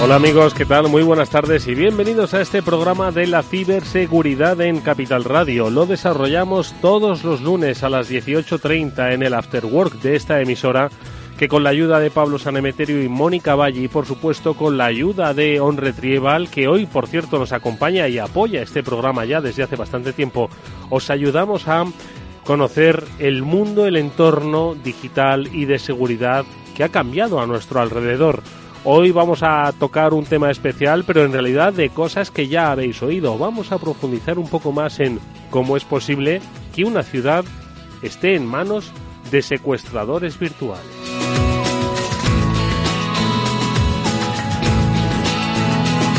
Hola amigos, ¿qué tal? Muy buenas tardes y bienvenidos a este programa de la ciberseguridad en Capital Radio. Lo desarrollamos todos los lunes a las 18.30 en el After Work de esta emisora que con la ayuda de Pablo Sanemeterio y Mónica Valle y por supuesto con la ayuda de On Retrieval que hoy por cierto nos acompaña y apoya este programa ya desde hace bastante tiempo, os ayudamos a conocer el mundo, el entorno digital y de seguridad que ha cambiado a nuestro alrededor. Hoy vamos a tocar un tema especial, pero en realidad de cosas que ya habéis oído. Vamos a profundizar un poco más en cómo es posible que una ciudad esté en manos de secuestradores virtuales.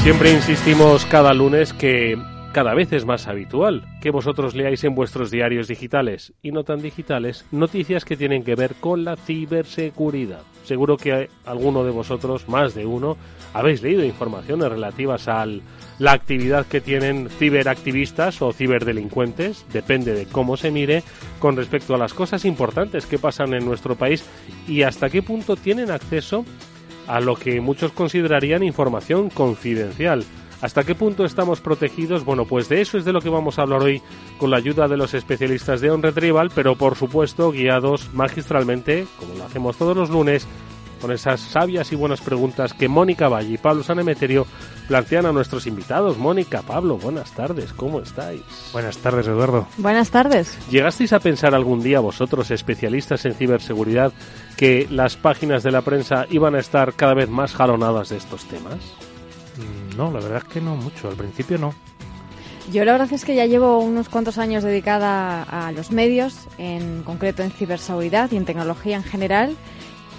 Siempre insistimos cada lunes que cada vez es más habitual que vosotros leáis en vuestros diarios digitales y no tan digitales noticias que tienen que ver con la ciberseguridad. Seguro que alguno de vosotros, más de uno, habéis leído informaciones relativas a la actividad que tienen ciberactivistas o ciberdelincuentes, depende de cómo se mire, con respecto a las cosas importantes que pasan en nuestro país y hasta qué punto tienen acceso a lo que muchos considerarían información confidencial. ¿Hasta qué punto estamos protegidos? Bueno, pues de eso es de lo que vamos a hablar hoy con la ayuda de los especialistas de On Retrieval, pero por supuesto guiados magistralmente, como lo hacemos todos los lunes, con esas sabias y buenas preguntas que Mónica Valle y Pablo Sanemeterio plantean a nuestros invitados. Mónica, Pablo, buenas tardes, ¿cómo estáis? Buenas tardes, Eduardo. Buenas tardes. ¿Llegasteis a pensar algún día vosotros, especialistas en ciberseguridad, que las páginas de la prensa iban a estar cada vez más jalonadas de estos temas? Mm, No, la verdad es que no mucho, al principio no. Yo la verdad es que ya llevo unos cuantos años dedicada a los medios, en concreto en ciberseguridad y en tecnología en general.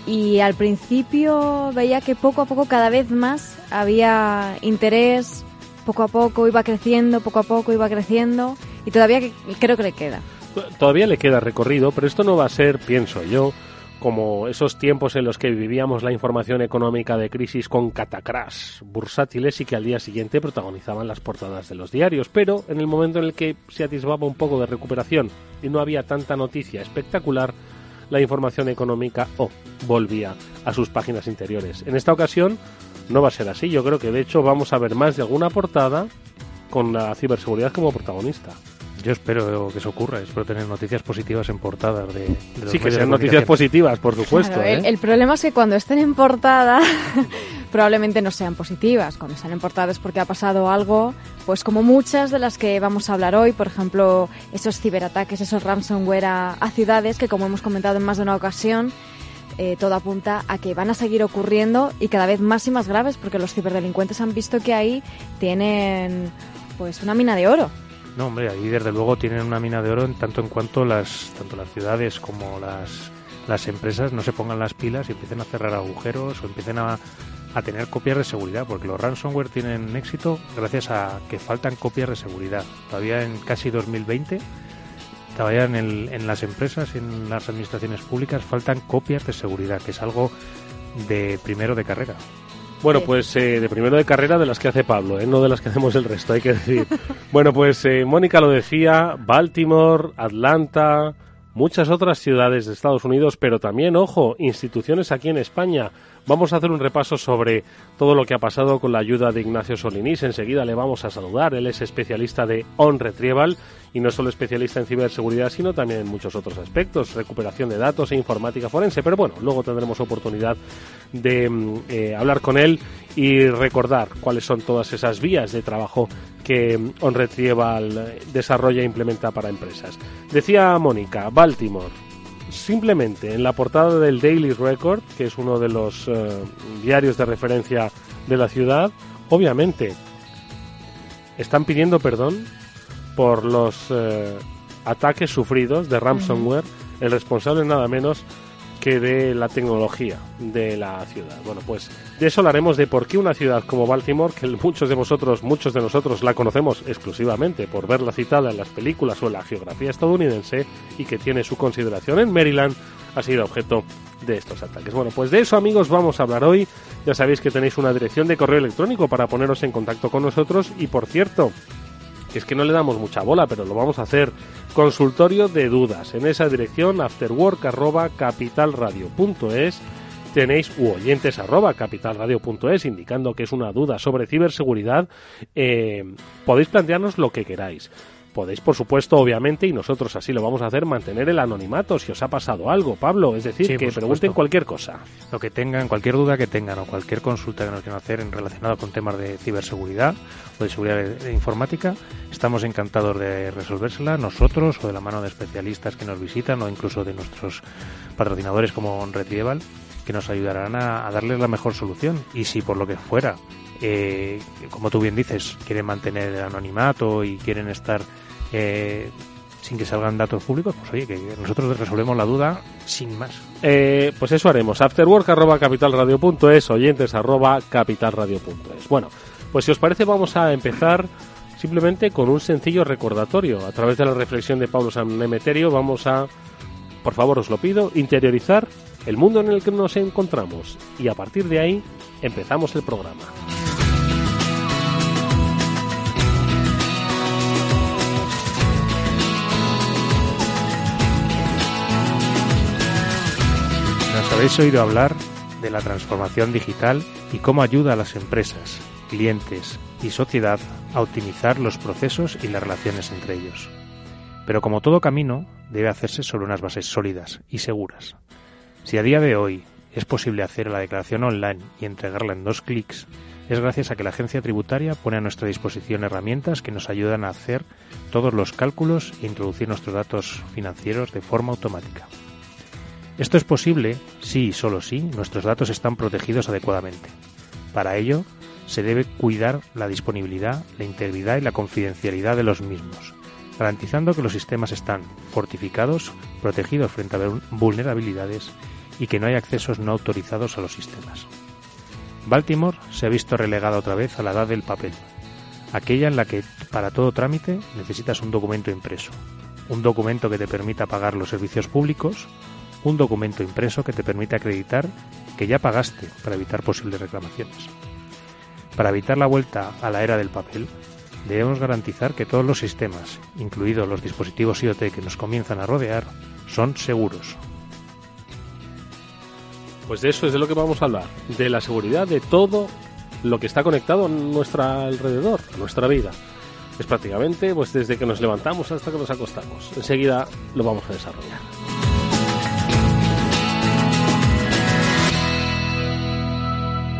Y al principio veía que poco a poco, cada vez más, había interés, poco a poco iba creciendo, poco a poco iba creciendo, y todavía que- creo que le queda. Todavía le queda recorrido, pero esto no va a ser, pienso yo, como esos tiempos en los que vivíamos la información económica de crisis con catacrash bursátiles y que al día siguiente protagonizaban las portadas de los diarios. Pero en el momento en el que se atisbaba un poco de recuperación y no había tanta noticia espectacular, la información económica oh, volvía a sus páginas interiores. En esta ocasión no va a ser así. Yo creo que de hecho vamos a ver más de alguna portada con la ciberseguridad como protagonista. Yo espero que eso ocurra, espero tener noticias positivas en portadas de, de los Sí, que sean noticias positivas, por supuesto. Claro, el, ¿eh? el problema es que cuando estén en portada probablemente no sean positivas. Cuando están en portada es porque ha pasado algo, pues como muchas de las que vamos a hablar hoy, por ejemplo, esos ciberataques, esos ransomware a, a ciudades que como hemos comentado en más de una ocasión, eh, todo apunta a que van a seguir ocurriendo y cada vez más y más graves porque los ciberdelincuentes han visto que ahí tienen pues una mina de oro. No, hombre, ahí desde luego tienen una mina de oro en tanto en cuanto las tanto las ciudades como las, las empresas no se pongan las pilas y empiecen a cerrar agujeros o empiecen a, a tener copias de seguridad, porque los ransomware tienen éxito gracias a que faltan copias de seguridad. Todavía en casi 2020, todavía en, en las empresas, en las administraciones públicas, faltan copias de seguridad, que es algo de primero de carrera. Bueno, pues eh, de primero de carrera de las que hace Pablo, ¿eh? no de las que hacemos el resto, hay que decir. bueno, pues eh, Mónica lo decía, Baltimore, Atlanta, muchas otras ciudades de Estados Unidos, pero también, ojo, instituciones aquí en España. Vamos a hacer un repaso sobre todo lo que ha pasado con la ayuda de Ignacio Solinís. Enseguida le vamos a saludar. Él es especialista de On Retrieval y no solo especialista en ciberseguridad, sino también en muchos otros aspectos, recuperación de datos e informática forense. Pero bueno, luego tendremos oportunidad de mm, eh, hablar con él y recordar cuáles son todas esas vías de trabajo que OnRetrieval desarrolla e implementa para empresas. Decía Mónica, Baltimore, simplemente en la portada del Daily Record, que es uno de los eh, diarios de referencia de la ciudad, obviamente están pidiendo perdón por los eh, ataques sufridos de ransomware, el responsable nada menos que de la tecnología de la ciudad. Bueno, pues de eso hablaremos de por qué una ciudad como Baltimore, que muchos de vosotros, muchos de nosotros la conocemos exclusivamente por verla citada en las películas o en la geografía estadounidense y que tiene su consideración en Maryland, ha sido objeto de estos ataques. Bueno, pues de eso amigos vamos a hablar hoy. Ya sabéis que tenéis una dirección de correo electrónico para poneros en contacto con nosotros y por cierto, que es que no le damos mucha bola, pero lo vamos a hacer. Consultorio de dudas. En esa dirección, afterwork.capitalradio.es tenéis u oyentes arroba capitalradio.es indicando que es una duda sobre ciberseguridad. Eh, podéis plantearnos lo que queráis. Podéis, por supuesto, obviamente, y nosotros así lo vamos a hacer, mantener el anonimato si os ha pasado algo, Pablo. Es decir, que pregunten cualquier cosa. Lo que tengan, cualquier duda que tengan o cualquier consulta que nos quieran hacer en relacionado con temas de ciberseguridad o de seguridad informática, estamos encantados de resolvérsela nosotros o de la mano de especialistas que nos visitan o incluso de nuestros patrocinadores como Retrieval que nos ayudarán a, darles la mejor solución. Y si por lo que fuera eh, como tú bien dices, quieren mantener el anonimato y quieren estar eh, sin que salgan datos públicos, pues oye, que nosotros resolvemos la duda sin más. Eh, pues eso haremos. Afterwork.capitalradio.es, oyentes arroba capitalradio.es. Bueno, pues si os parece vamos a empezar simplemente con un sencillo recordatorio. A través de la reflexión de Pablo San Emeterio vamos a, por favor os lo pido, interiorizar el mundo en el que nos encontramos y a partir de ahí empezamos el programa. Habéis oído hablar de la transformación digital y cómo ayuda a las empresas, clientes y sociedad a optimizar los procesos y las relaciones entre ellos. Pero como todo camino, debe hacerse sobre unas bases sólidas y seguras. Si a día de hoy es posible hacer la declaración online y entregarla en dos clics, es gracias a que la agencia tributaria pone a nuestra disposición herramientas que nos ayudan a hacer todos los cálculos e introducir nuestros datos financieros de forma automática. Esto es posible si y solo si nuestros datos están protegidos adecuadamente. Para ello, se debe cuidar la disponibilidad, la integridad y la confidencialidad de los mismos, garantizando que los sistemas están fortificados, protegidos frente a vulnerabilidades y que no hay accesos no autorizados a los sistemas. Baltimore se ha visto relegada otra vez a la edad del papel, aquella en la que para todo trámite necesitas un documento impreso, un documento que te permita pagar los servicios públicos un documento impreso que te permite acreditar que ya pagaste para evitar posibles reclamaciones. Para evitar la vuelta a la era del papel, debemos garantizar que todos los sistemas, incluidos los dispositivos IoT que nos comienzan a rodear, son seguros. Pues de eso es de lo que vamos a hablar, de la seguridad de todo lo que está conectado a nuestro alrededor, a nuestra vida. Es prácticamente pues desde que nos levantamos hasta que nos acostamos. Enseguida lo vamos a desarrollar.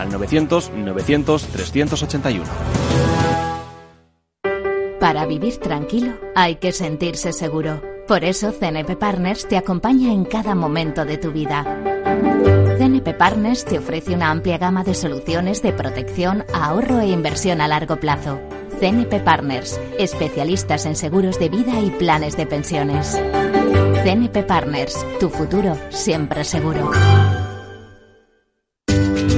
al 900 900 381. Para vivir tranquilo hay que sentirse seguro. Por eso CNP Partners te acompaña en cada momento de tu vida. CNP Partners te ofrece una amplia gama de soluciones de protección, ahorro e inversión a largo plazo. CNP Partners, especialistas en seguros de vida y planes de pensiones. CNP Partners, tu futuro siempre seguro.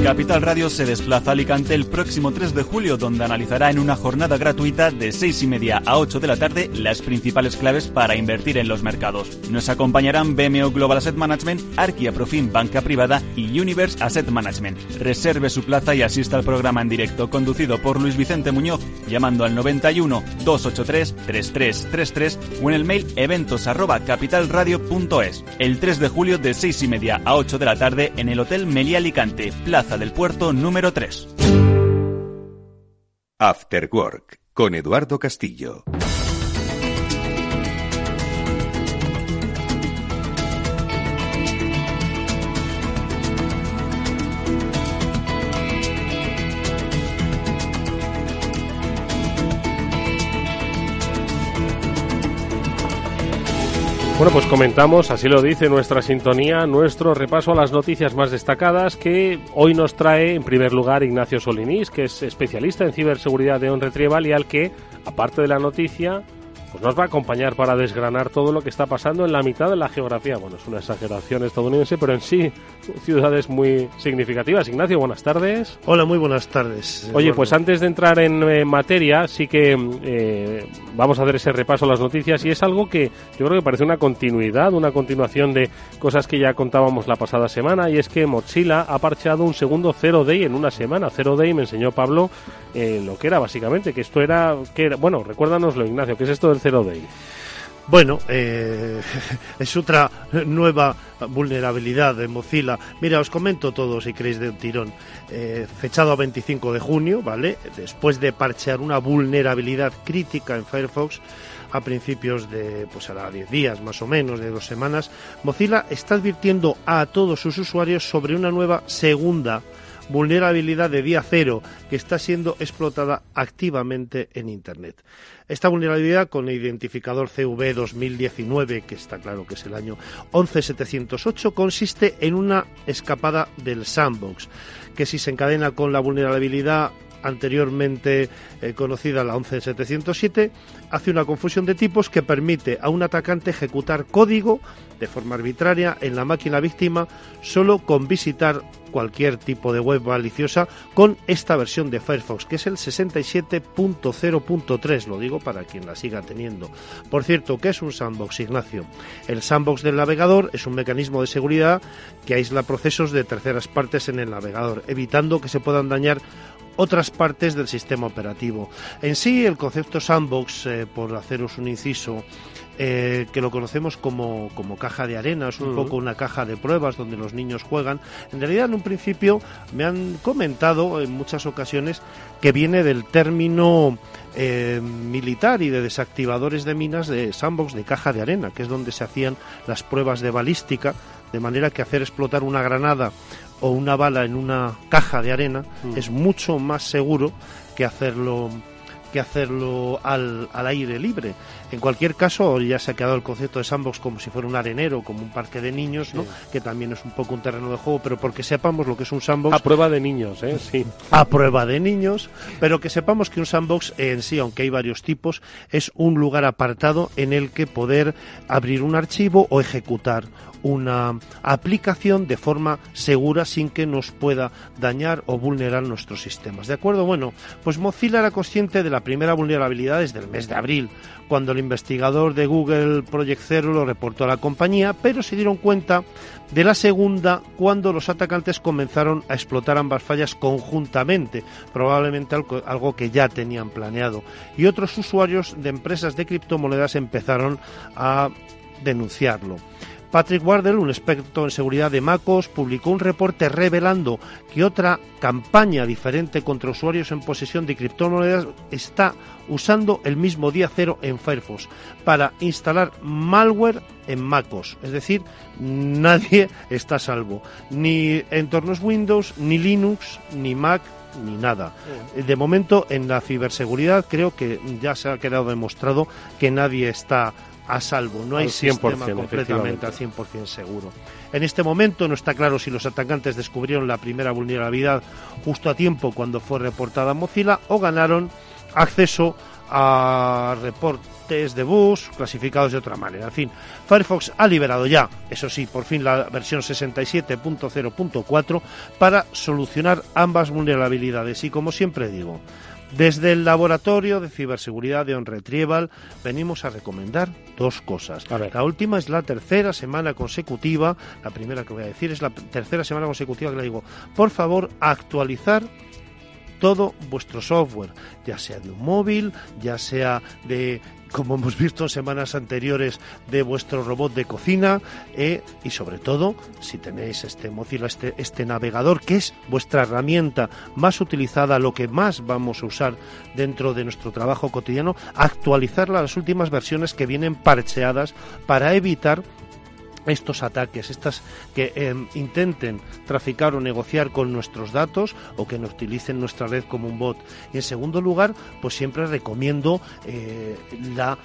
Capital Radio se desplaza a Alicante el próximo 3 de julio, donde analizará en una jornada gratuita de 6 y media a 8 de la tarde las principales claves para invertir en los mercados. Nos acompañarán BMO Global Asset Management, Arquia Profim Banca Privada y Universe Asset Management. Reserve su plaza y asista al programa en directo conducido por Luis Vicente Muñoz llamando al 91 283 3333 o en el mail eventos arroba capitalradio.es. El 3 de julio de 6 y media a 8 de la tarde en el Hotel Meliá Alicante, Plaza del Puerto número 3. After Work con Eduardo Castillo. Bueno, pues comentamos, así lo dice nuestra sintonía, nuestro repaso a las noticias más destacadas que hoy nos trae en primer lugar Ignacio Solinís, que es especialista en ciberseguridad de On Retrieval y al que, aparte de la noticia, pues nos va a acompañar para desgranar todo lo que está pasando en la mitad de la geografía. Bueno, es una exageración estadounidense, pero en sí ciudades muy significativas. Ignacio, buenas tardes. Hola, muy buenas tardes. Oye, pues antes de entrar en eh, materia, sí que eh, vamos a hacer ese repaso a las noticias y es algo que yo creo que parece una continuidad, una continuación de cosas que ya contábamos la pasada semana y es que Mozilla ha parcheado un segundo Zero Day en una semana. Zero Day me enseñó Pablo eh, lo que era básicamente, que esto era, que era, bueno, recuérdanoslo Ignacio, ¿qué es esto del Zero Day? Bueno, eh, es otra nueva vulnerabilidad de Mozilla. Mira, os comento todo si queréis de un tirón. Eh, fechado a 25 de junio, ¿vale? Después de parchear una vulnerabilidad crítica en Firefox a principios de, pues ahora 10 días más o menos, de dos semanas, Mozilla está advirtiendo a todos sus usuarios sobre una nueva segunda de día cero que está siendo explotada activamente en Internet. Esta vulnerabilidad con el identificador CV 2019, que está claro que es el año 11708, consiste en una escapada del sandbox, que si se encadena con la vulnerabilidad anteriormente eh, conocida la 11707, hace una confusión de tipos que permite a un atacante ejecutar código de forma arbitraria en la máquina víctima solo con visitar cualquier tipo de web maliciosa con esta versión de Firefox, que es el 67.0.3, lo digo para quien la siga teniendo. Por cierto, ¿qué es un sandbox, Ignacio? El sandbox del navegador es un mecanismo de seguridad que aísla procesos de terceras partes en el navegador, evitando que se puedan dañar otras partes del sistema operativo. En sí, el concepto sandbox, eh, por haceros un inciso, eh, que lo conocemos como, como, caja de arena, es un poco una caja de pruebas donde los niños juegan. En realidad, en un principio, me han comentado en muchas ocasiones que viene del término eh, militar y de desactivadores de minas de sandbox de caja de arena, que es donde se hacían las pruebas de balística, de manera que hacer explotar una granada o una bala en una caja de arena es mucho más seguro que hacerlo que hacerlo al, al, aire libre. En cualquier caso, ya se ha quedado el concepto de sandbox como si fuera un arenero, como un parque de niños, ¿no? que también es un poco un terreno de juego, pero porque sepamos lo que es un sandbox. A prueba de niños, ¿eh? Sí. A prueba de niños, pero que sepamos que un sandbox en sí, aunque hay varios tipos, es un lugar apartado en el que poder abrir un archivo o ejecutar una aplicación de forma segura sin que nos pueda dañar o vulnerar nuestros sistemas. ¿De acuerdo? Bueno, pues Mozilla era consciente de la primera vulnerabilidad desde el mes de abril, cuando el investigador de Google Project Zero lo reportó a la compañía, pero se dieron cuenta de la segunda cuando los atacantes comenzaron a explotar ambas fallas conjuntamente, probablemente algo que ya tenían planeado. Y otros usuarios de empresas de criptomonedas empezaron a denunciarlo. Patrick Wardell, un experto en seguridad de MacOS, publicó un reporte revelando que otra campaña diferente contra usuarios en posesión de criptomonedas está usando el mismo día cero en Firefox para instalar malware en MacOS. Es decir, nadie está a salvo. Ni entornos Windows, ni Linux, ni Mac, ni nada. De momento, en la ciberseguridad creo que ya se ha quedado demostrado que nadie está a salvo, no hay sistema completamente al 100% seguro. En este momento no está claro si los atacantes descubrieron la primera vulnerabilidad justo a tiempo cuando fue reportada Mozilla o ganaron acceso a reportes de bus clasificados de otra manera. En fin, Firefox ha liberado ya, eso sí, por fin la versión 67.0.4 para solucionar ambas vulnerabilidades. Y como siempre digo, desde el laboratorio de ciberseguridad de OnRetrieval venimos a recomendar dos cosas. La última es la tercera semana consecutiva, la primera que voy a decir es la tercera semana consecutiva que le digo, por favor, actualizar todo vuestro software, ya sea de un móvil, ya sea de como hemos visto en semanas anteriores, de vuestro robot de cocina eh, y sobre todo, si tenéis este Mozilla, este, este navegador, que es vuestra herramienta más utilizada, lo que más vamos a usar dentro de nuestro trabajo cotidiano, actualizarla a las últimas versiones que vienen parcheadas para evitar estos ataques, estas que em, intenten traficar o negociar con nuestros datos o que nos utilicen nuestra red como un bot. Y en segundo lugar, pues siempre recomiendo eh, la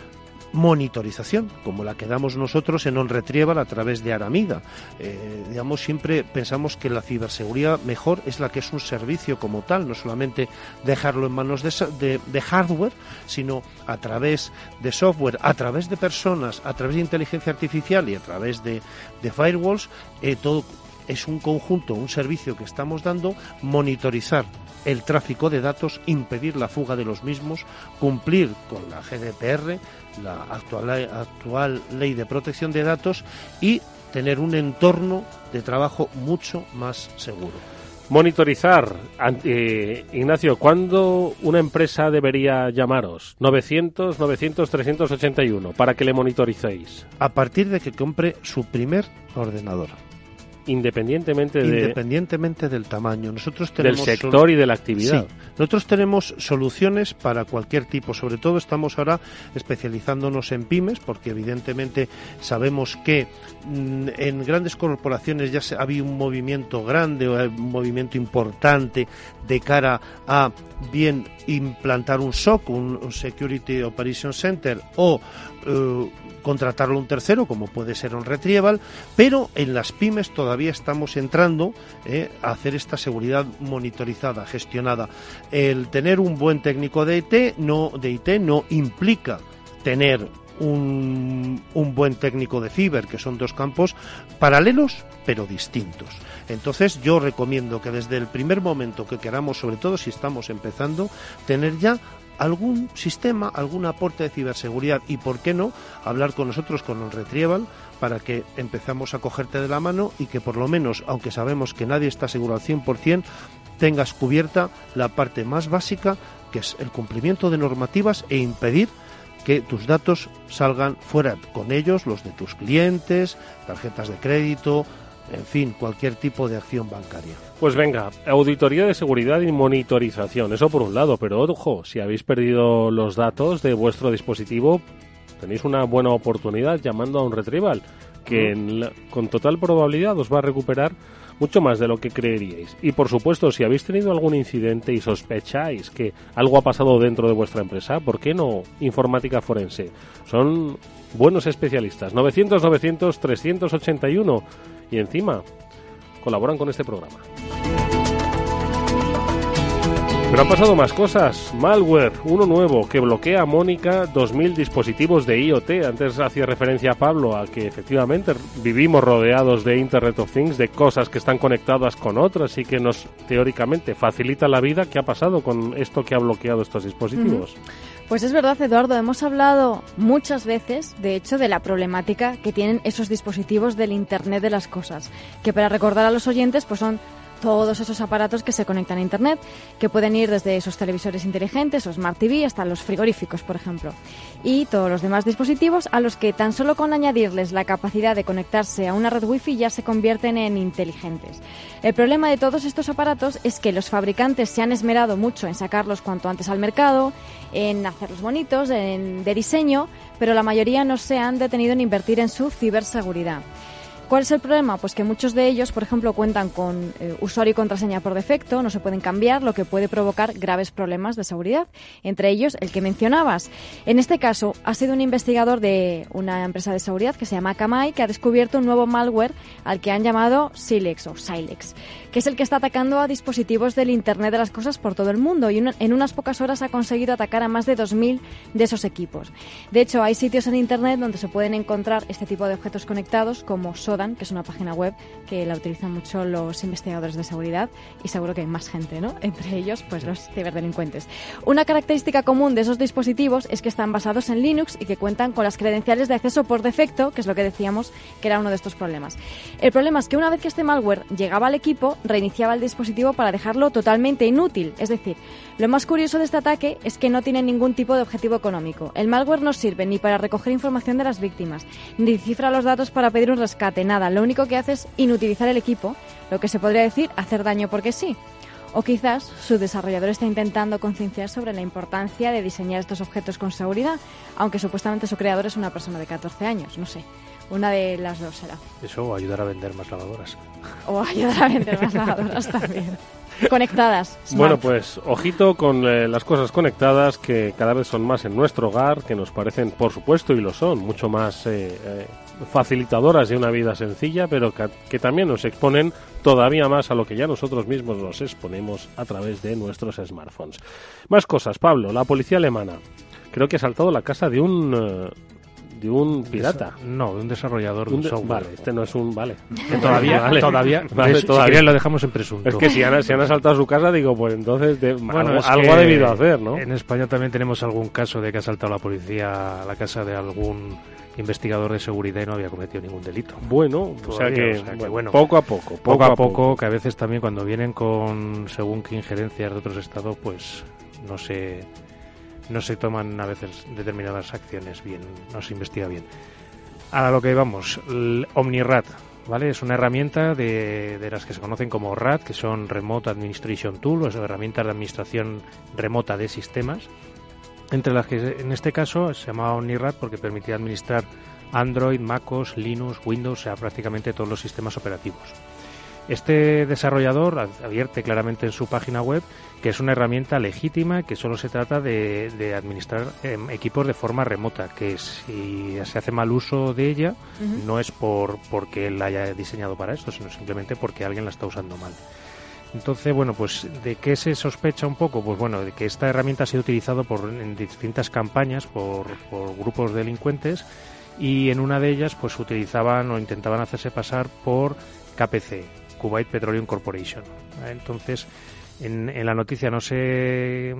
monitorización, como la que damos nosotros en OnRetrieval a través de Aramida. Eh, digamos, siempre pensamos que la ciberseguridad mejor es la que es un servicio como tal, no solamente dejarlo en manos de, hardware, sino a través de software, a través de personas, a través de inteligencia artificial y a través de, de firewalls, eh, todo es un conjunto, un servicio que estamos dando, monitorizar el tráfico de datos, impedir la fuga de los mismos, cumplir con la GDPR, la actual, actual ley de protección de datos y tener un entorno de trabajo mucho más seguro. Monitorizar. Eh, Ignacio, ¿cuándo una empresa debería llamaros? 900, 900, 381 para que le monitoricéis. A partir de que compre su primer ordenador independientemente de, independientemente del tamaño. Nosotros tenemos del sector y de la actividad. nosotros tenemos soluciones para cualquier tipo. Sobre todo estamos ahora especializándonos en pymes, porque evidentemente sabemos que mm, en grandes corporaciones ya se, había un movimiento grande, un movimiento importante de cara a bien implantar un SOC, un, Security Operation Center, o eh, contratarlo un tercero, como puede ser un Retrieval, pero en las pymes todavía estamos entrando eh, a hacer esta seguridad monitorizada, gestionada. El tener un buen técnico de IT no, de IT no implica tener un, un, buen técnico de ciber, que son dos campos paralelos pero distintos. Entonces yo recomiendo que desde el primer momento que queramos, sobre todo si estamos empezando, tener ya algún sistema, algún aporte de ciberseguridad y, ¿por qué no?, hablar con nosotros con el Retrieval para que empezamos a cogerte de la mano y que por lo menos, aunque sabemos que nadie está seguro al 100%, tengas cubierta la parte más básica, que es el cumplimiento de normativas e impedir que tus datos salgan fuera con ellos, los de tus clientes, tarjetas de crédito, en fin, cualquier tipo de acción bancaria. Pues venga, auditoría de seguridad y monitorización, eso por un lado, pero ojo, si habéis perdido los datos de vuestro dispositivo, tenéis una buena oportunidad llamando a un retrieval que con total probabilidad os va a recuperar mucho más de lo que creeríais. Y por supuesto, si habéis tenido algún incidente y sospecháis que algo ha pasado dentro de vuestra empresa, ¿por qué no informática forense? Son buenos especialistas. 900 900 381 y encima colaboran con este programa. Pero han pasado más cosas. Malware, uno nuevo, que bloquea a Mónica 2.000 dispositivos de IoT. Antes hacía referencia a Pablo a que efectivamente vivimos rodeados de Internet of Things, de cosas que están conectadas con otras y que nos teóricamente facilita la vida. ¿Qué ha pasado con esto que ha bloqueado estos dispositivos? Pues es verdad, Eduardo, hemos hablado muchas veces, de hecho, de la problemática que tienen esos dispositivos del Internet de las cosas, que para recordar a los oyentes, pues son todos esos aparatos que se conectan a Internet, que pueden ir desde esos televisores inteligentes o Smart TV hasta los frigoríficos, por ejemplo, y todos los demás dispositivos a los que tan solo con añadirles la capacidad de conectarse a una red Wi-Fi ya se convierten en inteligentes. El problema de todos estos aparatos es que los fabricantes se han esmerado mucho en sacarlos cuanto antes al mercado, en hacerlos bonitos, en, de diseño, pero la mayoría no se han detenido en invertir en su ciberseguridad. ¿Cuál es el problema? Pues que muchos de ellos, por ejemplo, cuentan con eh, usuario y contraseña por defecto, no se pueden cambiar, lo que puede provocar graves problemas de seguridad, entre ellos el que mencionabas. En este caso, ha sido un investigador de una empresa de seguridad que se llama Akamai que ha descubierto un nuevo malware al que han llamado Silex o Silex, que es el que está atacando a dispositivos del Internet de las Cosas por todo el mundo y en unas pocas horas ha conseguido atacar a más de 2.000 de esos equipos. De hecho, hay sitios en Internet donde se pueden encontrar este tipo de objetos conectados como que es una página web que la utilizan mucho los investigadores de seguridad y seguro que hay más gente, ¿no? Entre ellos, pues los ciberdelincuentes. Una característica común de esos dispositivos es que están basados en Linux y que cuentan con las credenciales de acceso por defecto, que es lo que decíamos que era uno de estos problemas. El problema es que una vez que este malware llegaba al equipo, reiniciaba el dispositivo para dejarlo totalmente inútil. Es decir, lo más curioso de este ataque es que no tiene ningún tipo de objetivo económico. El malware no sirve ni para recoger información de las víctimas, ni cifra los datos para pedir un rescate, nada. Lo único que hace es inutilizar el equipo, lo que se podría decir hacer daño porque sí. O quizás su desarrollador está intentando concienciar sobre la importancia de diseñar estos objetos con seguridad, aunque supuestamente su creador es una persona de 14 años, no sé. Una de las dos será. Eso o ayudar a vender más lavadoras. O ayudar a vender más lavadoras también. Conectadas. Bueno, pues ojito con eh, las cosas conectadas que cada vez son más en nuestro hogar, que nos parecen, por supuesto, y lo son, mucho más eh, eh, facilitadoras de una vida sencilla, pero que, también nos exponen todavía más a lo que ya nosotros mismos nos exponemos a través de nuestros smartphones. Más cosas, Pablo, la policía alemana. Creo que ha saltado la casa de un eh, de un pirata. No, de un desarrollador de un, software. Vale, este no es un... Vale. todavía, todavía, todavía lo dejamos en presunto. Es que si han, han asaltado su casa, digo, pues entonces bueno, algo, ha debido hacer, ¿no? En España también tenemos algún caso de que ha asaltado la policía a la casa de algún investigador de seguridad y no había cometido ningún delito. Bueno, o sea que, bueno, poco a poco, poco, a, poco, que a veces también cuando vienen con según qué injerencias de otros estados, pues no se no se toman a veces determinadas acciones bien, no se investiga bien. Ahora lo que vamos, OmniRat, ¿vale? Es una herramienta de, de, las que se conocen como RAT, que son Remote Administration Tools, o herramientas de administración remota de sistemas entre las que en este caso se llamaba OmniRat porque permitía administrar Android, MacOS, Linux, Windows, o sea, prácticamente todos los sistemas operativos. Este desarrollador advierte claramente en su página web que es una herramienta legítima, que solo se trata de, administrar em, equipos de forma remota, que si se hace mal uso de ella no es por porque él la haya diseñado para esto, sino simplemente porque alguien la está usando mal. Entonces, bueno, pues ¿de qué se sospecha un poco? Pues bueno, de que esta herramienta ha sido utilizada por, en distintas campañas por, por grupos delincuentes y en una de ellas pues utilizaban o intentaban hacerse pasar por KPC, Kuwait Petroleum Corporation. Entonces, en, la noticia no se,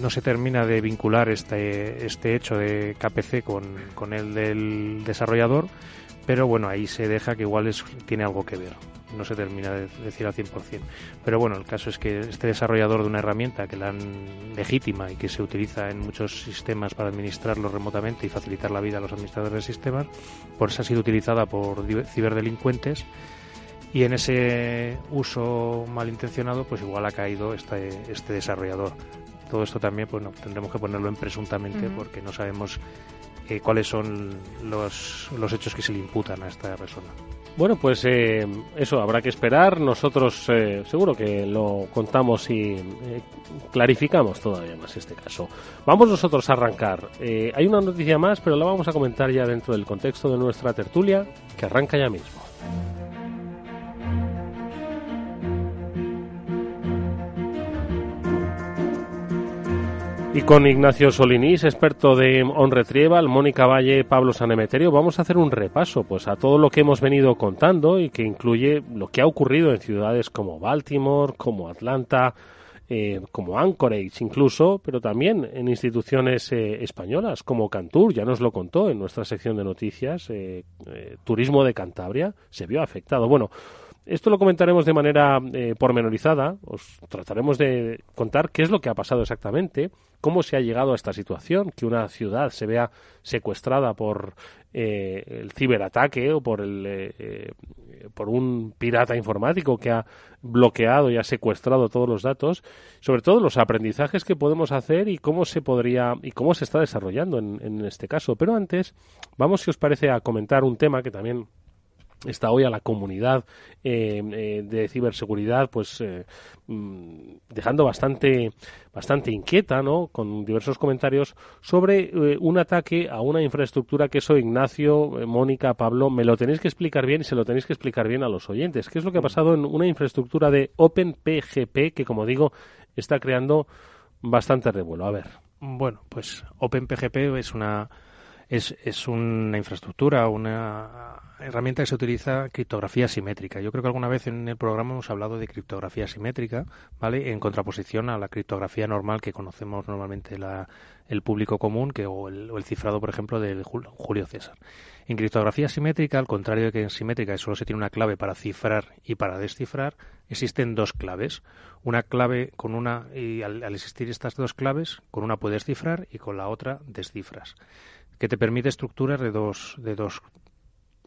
no se termina de vincular este, este hecho de KPC con, con el del desarrollador, pero bueno, ahí se deja que igual es, tiene algo que ver no se termina de decir al 100%. Pero bueno, el caso es que este desarrollador de una herramienta que la han legítima y que se utiliza en muchos sistemas para administrarlo remotamente y facilitar la vida a los administradores de sistemas, pues ha sido utilizada por ciberdelincuentes y en ese uso malintencionado pues igual ha caído este, este desarrollador. Todo esto también pues no, tendremos que ponerlo en presuntamente porque no sabemos eh, cuáles son los, los hechos que se le imputan a esta persona. Bueno, pues eh, eso habrá que esperar. Nosotros eh, seguro que lo contamos y eh, clarificamos todavía más este caso. Vamos nosotros a arrancar. hay una noticia más, pero la vamos a comentar ya dentro del contexto de nuestra tertulia, que arranca ya mismo. Y con Ignacio Solinís, experto de On Retrieval, Mónica Valle, Pablo Sanemeterio, vamos a hacer un repaso pues a todo lo que hemos venido contando y que incluye lo que ha ocurrido en ciudades como Baltimore, como Atlanta, eh, como Anchorage incluso, pero también en instituciones eh, españolas como Cantur, ya nos lo contó en nuestra sección de noticias, eh, Turismo de Cantabria se vio afectado. Bueno, esto lo comentaremos de manera eh, pormenorizada, os trataremos de contar qué es lo que ha pasado exactamente, cómo se ha llegado a esta situación, que una ciudad se vea secuestrada por eh, el ciberataque o por, el, eh, por un pirata informático que ha bloqueado y ha secuestrado todos los datos, sobre todo los aprendizajes que podemos hacer y cómo se podría y cómo se está desarrollando en, en este caso. Pero antes, vamos, si os parece, a comentar un tema que también está hoy a la comunidad eh, eh, de ciberseguridad pues eh, mm, dejando bastante bastante inquieta no con diversos comentarios sobre un ataque a una infraestructura que eso Ignacio Mónica Pablo me lo tenéis que explicar bien y se lo tenéis que explicar bien a los oyentes. Qué es lo que ha pasado en una infraestructura de OpenPGP que como digo está creando bastante revuelo a ver. Bueno pues OpenPGP es una es, es una infraestructura, una herramienta que se utiliza criptografía simétrica. Yo creo que alguna vez en el programa hemos hablado de criptografía simétrica, ¿vale? En contraposición a la criptografía normal que conocemos normalmente la, el público común que, o, el, o el cifrado, por ejemplo, de Julio César. En criptografía simétrica, al contrario de que en simétrica solo se tiene una clave para cifrar y para descifrar, existen dos claves. Una clave con una, y al, al existir estas dos claves, con una puedes cifrar y con la otra descifras que te permite estructuras de dos, de dos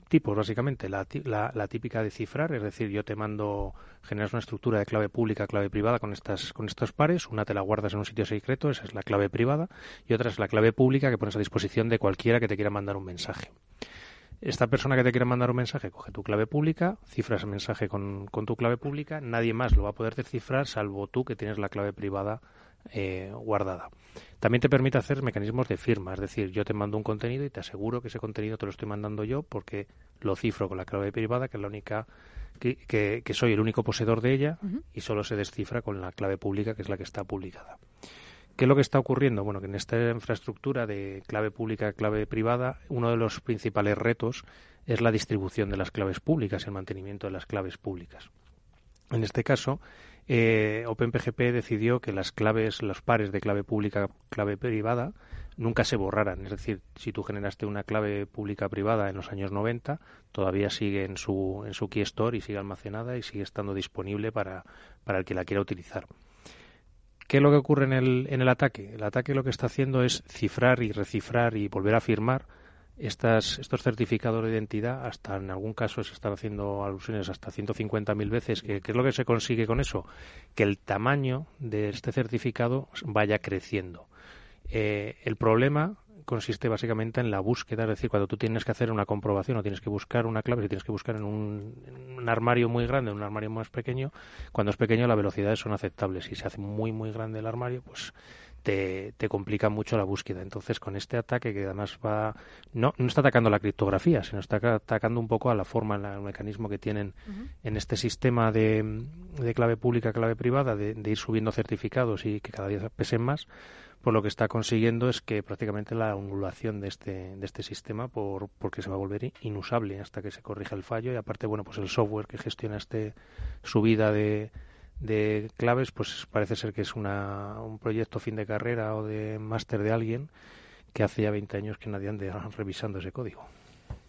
tipos, básicamente. La, la, típica de cifrar, es decir, yo te mando, generas una estructura de clave pública, clave privada con, estas, con estos pares. Una te la guardas en un sitio secreto, esa es la clave privada. Y otra es la clave pública que pones a disposición de cualquiera que te quiera mandar un mensaje. Esta persona que te quiera mandar un mensaje coge tu clave pública, cifras el mensaje con, con tu clave pública, nadie más lo va a poder descifrar salvo tú que tienes la clave privada eh, guardada. También te permite hacer mecanismos de firma, es decir, yo te mando un contenido y te aseguro que ese contenido te lo estoy mandando yo porque lo cifro con la clave privada, que es la única que, que, soy el único poseedor de ella y solo se descifra con la clave pública, que es la que está publicada. ¿Qué es lo que está ocurriendo? Bueno, que en esta infraestructura de clave pública, clave privada, uno de los principales retos es la distribución de las claves públicas, el mantenimiento de las claves públicas. En este caso, eh, OpenPGP decidió que las claves, los pares de clave pública, clave privada, nunca se borraran. Es decir, si tú generaste una clave pública privada en los años 90, todavía sigue en su, en su key store y sigue almacenada y sigue estando disponible para, para el que la quiera utilizar. ¿Qué es lo que ocurre en el, en el ataque? El ataque lo que está haciendo es cifrar y recifrar y volver a firmar estas, estos certificados de identidad, hasta en algún caso se están haciendo alusiones hasta 150.000 veces. ¿Qué, es lo que se consigue con eso? Que el tamaño de este certificado vaya creciendo. Eh, el problema consiste básicamente en la búsqueda, es decir, cuando tú tienes que hacer una comprobación o tienes que buscar una clave, si tienes que buscar en un, en un armario muy grande, en un armario más pequeño, cuando es pequeño las velocidades son aceptables. Si se hace muy, muy grande el armario, pues te, complica mucho la búsqueda. Entonces, con este ataque que además va, no, no está atacando la criptografía, sino está atacando un poco a la forma, al mecanismo que tienen en este sistema de, de, clave pública, clave privada, de, ir subiendo certificados y que cada día pesen más, pues lo que está consiguiendo es que prácticamente la anulación de este, de este sistema por, porque se va a volver inusable hasta que se corrija el fallo y aparte, bueno, pues el software que gestiona este subida de de claves, pues parece ser que es una, un proyecto fin de carrera o de máster de alguien que hace ya 20 años que nadie anda revisando ese código.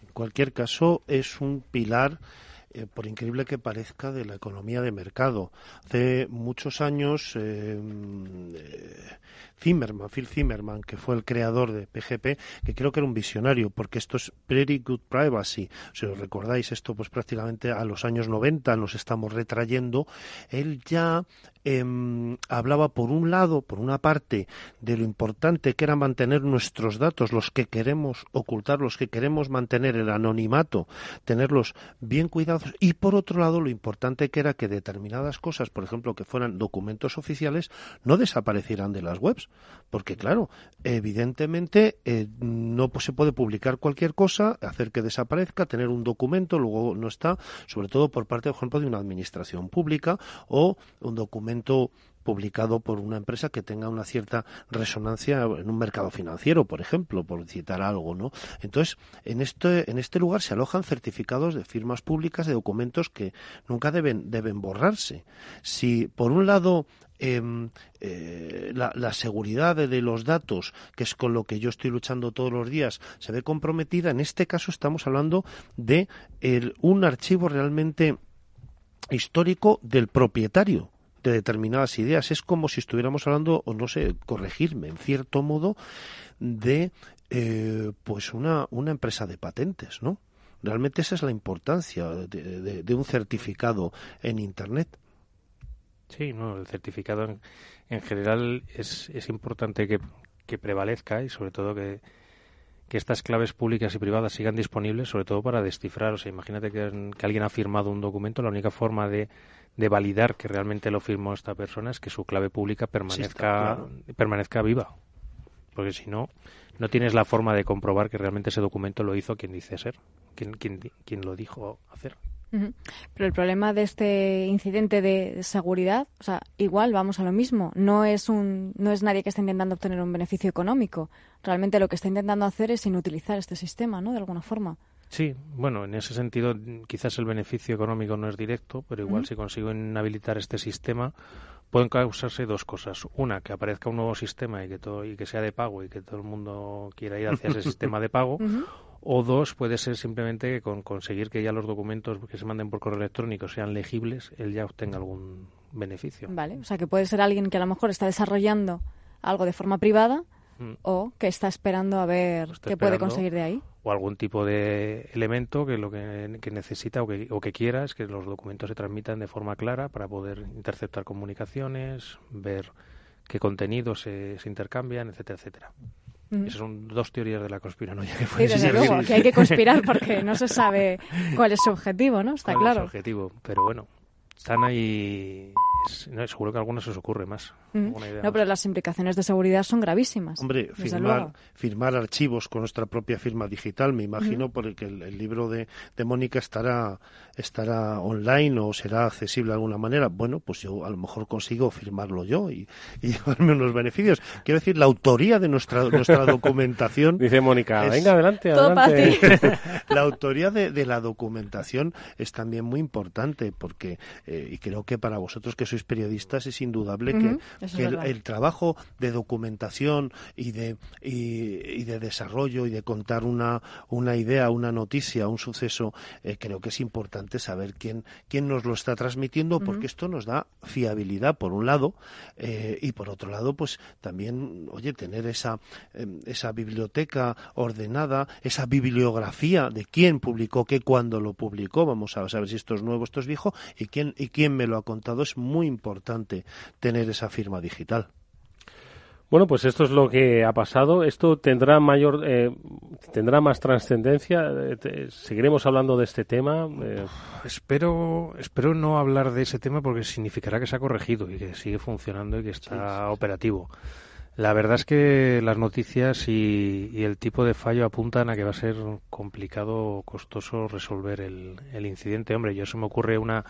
En cualquier caso, es un pilar eh, por increíble que parezca, de la economía de mercado. Hace muchos años, eh, eh, Zimmerman, Phil Zimmerman, que fue el creador de PGP, que creo que era un visionario, porque esto es Pretty Good Privacy. Si os recordáis, esto pues prácticamente a los años 90 nos estamos retrayendo. Él ya em, hablaba por un lado, por una parte, de lo importante que era mantener nuestros datos, los que queremos ocultar, los que queremos mantener el anonimato, tenerlos bien cuidados, y por otro lado, lo importante que era que determinadas cosas, por ejemplo, que fueran documentos oficiales, no desaparecieran de las webs. Porque claro, evidentemente eh, no se puede publicar cualquier cosa, hacer que desaparezca, tener un documento, luego no está, sobre todo por parte, por ejemplo, de una administración pública o un documento publicado por una empresa que tenga una cierta resonancia en un mercado financiero, por ejemplo, por citar algo, ¿no? Entonces, en este, en este lugar se alojan certificados de firmas públicas de documentos que nunca deben, deben borrarse. Si, por un lado, Em, eh, la, seguridad de, los datos, que es con lo que yo estoy luchando todos los días, se ve comprometida. En este caso estamos hablando de un archivo realmente histórico del propietario de determinadas ideas. Es como si estuviéramos hablando, o no sé, corregirme, en cierto modo, de eh, pues una, una empresa de patentes, ¿no? Realmente esa es la importancia de un certificado en Internet. Sí, no, el certificado en, general es, es importante que, que, prevalezca y sobre todo que, que estas claves públicas y privadas sigan disponibles, sobre todo para descifrar. O sea, imagínate que, alguien ha firmado un documento, la única forma de, de, validar que realmente lo firmó esta persona es que su clave pública permanezca, permanezca viva. Porque si no, no tienes la forma de comprobar que realmente ese documento lo hizo quien dice ser, quien, quien, quien lo dijo hacer. Pero el problema de este incidente de seguridad, o sea, igual vamos a lo mismo. No es un, no es nadie que esté intentando obtener un beneficio económico. Realmente lo que está intentando hacer es inutilizar este sistema, ¿no? De alguna forma. Sí, bueno, en ese sentido quizás el beneficio económico no es directo, pero igual si consigo inhabilitar este sistema pueden causarse dos cosas. Una, que aparezca un nuevo sistema y que todo y que sea de pago y que todo el mundo quiera ir hacia ese sistema de pago. O dos, puede ser simplemente con conseguir que ya los documentos que se manden por correo electrónico sean legibles, él ya obtenga algún beneficio. Vale, o sea que puede ser alguien que a lo mejor está desarrollando algo de forma privada mm. o que está esperando a ver qué puede conseguir de ahí. O algún tipo de elemento que lo que, necesita o que, o que quiera es que los documentos se transmitan de forma clara para poder interceptar comunicaciones, ver qué contenidos se, se intercambian, etcétera, etcétera. Esas son dos teorías de la conspiranoia que Sí, desde luego, que hay que conspirar porque no se sabe cuál es su objetivo, ¿no? Está claro. Es su objetivo, pero bueno, están ahí no, seguro que a algunos se os ocurre más. no, pero las implicaciones de seguridad son gravísimas. Hombre, firmar, firmar, archivos con nuestra propia firma digital, me imagino, porque el, libro de, de, Mónica estará, estará online o será accesible de alguna manera. Bueno, pues yo a lo mejor consigo firmarlo yo y, llevarme unos beneficios. Quiero decir, la autoría de nuestra, nuestra documentación. Dice Mónica, venga, adelante, adelante. la autoría de, la documentación es también muy importante porque, eh, y creo que para vosotros que sois periodistas es indudable que, el, trabajo de documentación y de, y, de desarrollo y de contar una, una idea, una noticia, un suceso, eh, creo que es importante saber quién, quién nos lo está transmitiendo porque esto nos da fiabilidad por un lado eh, y por otro lado pues también, oye, tener esa, em, esa biblioteca ordenada, esa bibliografía de quién publicó qué, cuándo lo publicó, vamos a saber si esto es nuevo, esto es viejo y quién, y quién me lo ha contado es muy importante tener esa firma digital. Bueno, pues esto es lo que ha pasado. Esto tendrá mayor, eh, tendrá más trascendencia. Eh, seguiremos hablando de este tema. Eh. Espero, espero no hablar de ese tema porque significará que se ha corregido y que sigue funcionando y que está operativo. La verdad es que las noticias y, el tipo de fallo apuntan a que va a ser complicado, costoso resolver el, el incidente. Hombre, yo se me ocurre una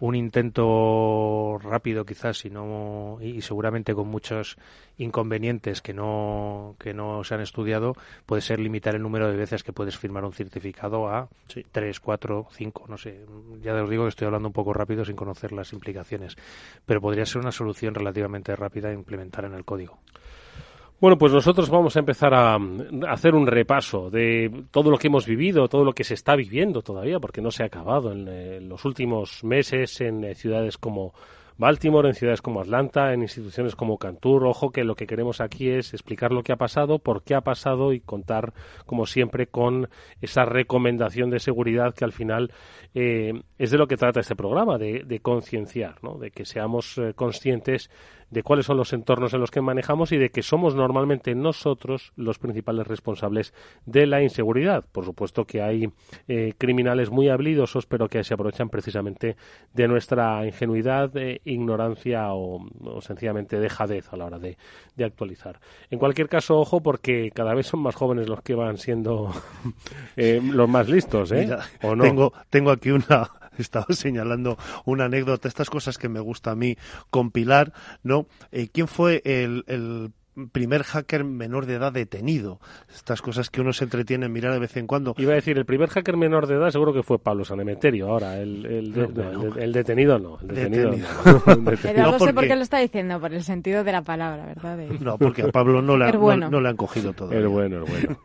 un intento rápido quizás y no y seguramente con muchos inconvenientes que no que no se han estudiado puede ser limitar el número de veces que puedes firmar un certificado a tres cuatro cinco no sé. Ya os digo que estoy hablando un poco rápido sin conocer las implicaciones pero podría ser una solución relativamente rápida a implementar en el código bueno, pues nosotros vamos a empezar a, hacer un repaso de todo lo que hemos vivido, todo lo que se está viviendo todavía, porque no se ha acabado en, eh, los últimos meses en eh, ciudades como Baltimore, en ciudades como Atlanta, en instituciones como Cantur. Ojo que lo que queremos aquí es explicar lo que ha pasado, por qué ha pasado y contar, como siempre, con esa recomendación de seguridad que al final eh, es de lo que trata este programa, de, concienciar, ¿no? de que seamos conscientes de cuáles son los entornos en los que manejamos y de que somos normalmente nosotros los principales responsables de la inseguridad. Por supuesto que hay eh, criminales muy habilidosos, pero que se aprovechan precisamente de nuestra ingenuidad, ignorancia o, sencillamente dejadez a la hora de, actualizar. En cualquier caso, ojo, porque cada vez son más jóvenes los que van siendo eh, los más listos, ¿eh? ¿O no? Tengo, tengo aquí una estaba señalando una anécdota, estas cosas que me gusta a mí compilar, ¿no? Eh, ¿Quién fue el, el primer hacker menor de edad detenido. Estas cosas que uno se entretiene en mirar de vez en cuando. Iba a decir, el primer hacker menor de edad seguro que fue Pablo Sanemeterio. Ahora, el, el, detenido no. El detenido, No. sé por qué lo está diciendo, por el sentido de la palabra, ¿verdad? No, porque a Pablo no le, no, le han cogido todo. El bueno, el bueno.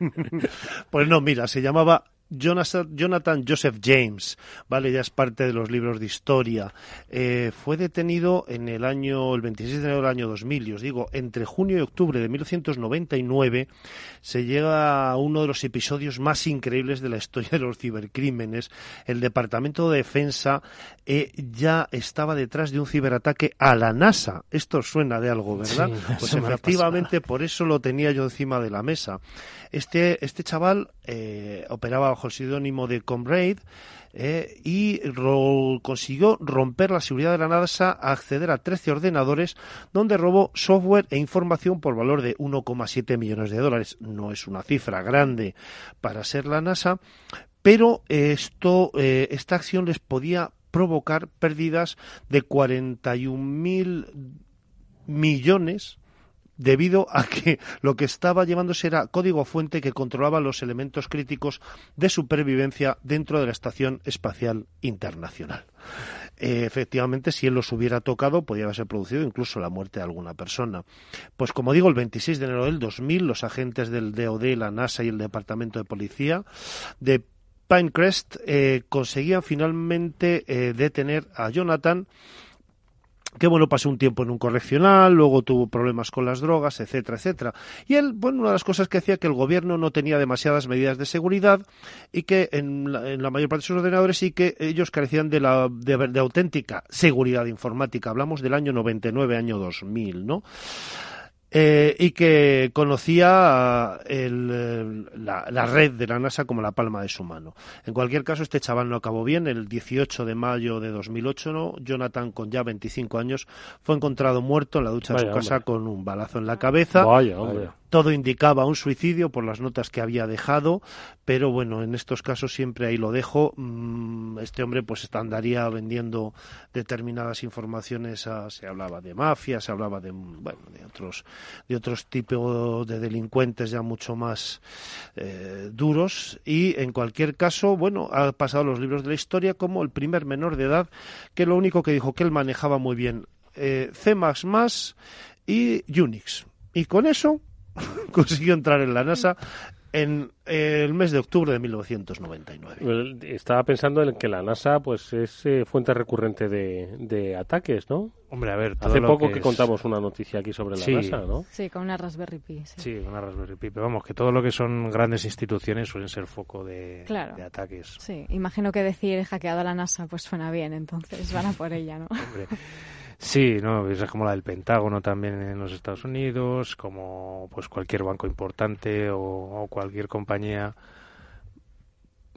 pues no, mira, se llamaba Jonathan Joseph James, vale, ya es parte de los libros de historia. Eh, fue detenido en el año, el 26 de enero del año 2000, y os digo, entre junio y octubre de 1999 se llega a uno de los episodios más increíbles de la historia de los cibercrímenes. El Departamento de Defensa eh, ya estaba detrás de un ciberataque a la NASA. Esto suena de algo, ¿verdad? pues efectivamente, por eso lo tenía yo encima de la mesa. Este, este chaval eh, operaba bajo el seudónimo de Comrade eh, y consiguió romper la seguridad de la NASA a acceder a 13 ordenadores donde robó software e información por valor de 1,7 millones de dólares. No es una cifra grande para ser la NASA, pero esto, eh, esta acción les podía provocar pérdidas de 41 mil millones debido a que lo que estaba llevándose era código fuente que controlaba los elementos críticos de supervivencia dentro de la Estación Espacial Internacional. Eh, efectivamente, si él los hubiera tocado, podría haberse producido incluso la muerte de alguna persona. Pues como digo, el 26 de enero del 2000, los agentes del DOD, la NASA y el Departamento de Policía de Pinecrest eh, conseguían finalmente eh, detener a Jonathan que bueno, pasó un tiempo en un correccional, luego tuvo problemas con las drogas, etcétera, etcétera. Y él, bueno, una de las cosas que hacía que el gobierno no tenía demasiadas medidas de seguridad y que en la, mayor parte de sus ordenadores sí que ellos carecían de la de, auténtica seguridad informática. Hablamos del año 99, año 2000, ¿no? Eh, y que conocía la, red de la NASA como la palma de su mano. En cualquier caso, este chaval no acabó bien. El 18 de mayo de 2008, ¿no? Jonathan, con ya 25 años, fue encontrado muerto en la ducha de su casa con un balazo en la cabeza. Vaya, hombre. Todo indicaba un suicidio por las notas que había dejado, pero bueno, en estos casos siempre ahí lo dejo. Mm, este hombre pues andaría vendiendo determinadas informaciones. se hablaba de mafia, se hablaba de, bueno, de otros, de otros tipos de delincuentes ya mucho más eh, duros. Y en cualquier caso, bueno, ha pasado los libros de la historia como el primer menor de edad que lo único que dijo que él manejaba muy bien eh, C++ y Unix. Y con eso consiguió entrar en la NASA en el mes de octubre de 1999. Estaba pensando en que la NASA pues es eh, fuente recurrente de, ataques, ¿no? Hombre, a ver, hace poco que, contamos una noticia aquí sobre la NASA, ¿no? Sí, con una Raspberry Pi. Sí. con una Raspberry Pi, pero vamos, que todo lo que son grandes instituciones suelen ser foco de, de ataques. Sí, imagino que decir hackeado a la NASA pues suena bien, entonces van a por ella, ¿no? Hombre. Sí, no, es como la del Pentágono también en los Estados Unidos, como pues cualquier banco importante o, cualquier compañía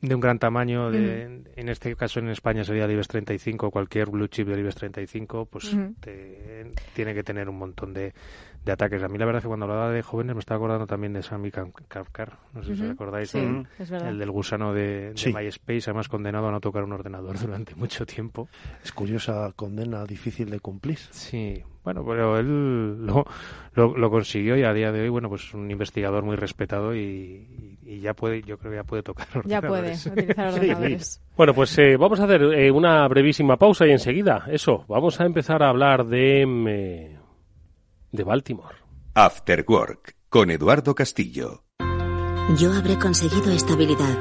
de un gran tamaño, de, en este caso en España sería el IBEX 35, cualquier blue chip del IBEX 35, pues tiene que tener un montón de, de ataques. A mí la verdad es que cuando hablaba de jóvenes me estaba acordando también de Sammy Kafkar, no sé si os acordáis, el, del gusano de, MySpace, además condenado a no tocar un ordenador durante mucho tiempo. Es curiosa condena difícil de cumplir. Sí, bueno, pero él lo, lo, consiguió y a día de hoy, bueno, pues un investigador muy respetado y, ya puede, yo creo que ya puede tocar ordenadores. Ya puede utilizar ordenadores. Bueno, pues eh, vamos a hacer eh, una brevísima pausa y enseguida, eso, vamos a empezar a hablar de... Mm, de Baltimore. After Work con Eduardo Castillo. Yo habré conseguido estabilidad.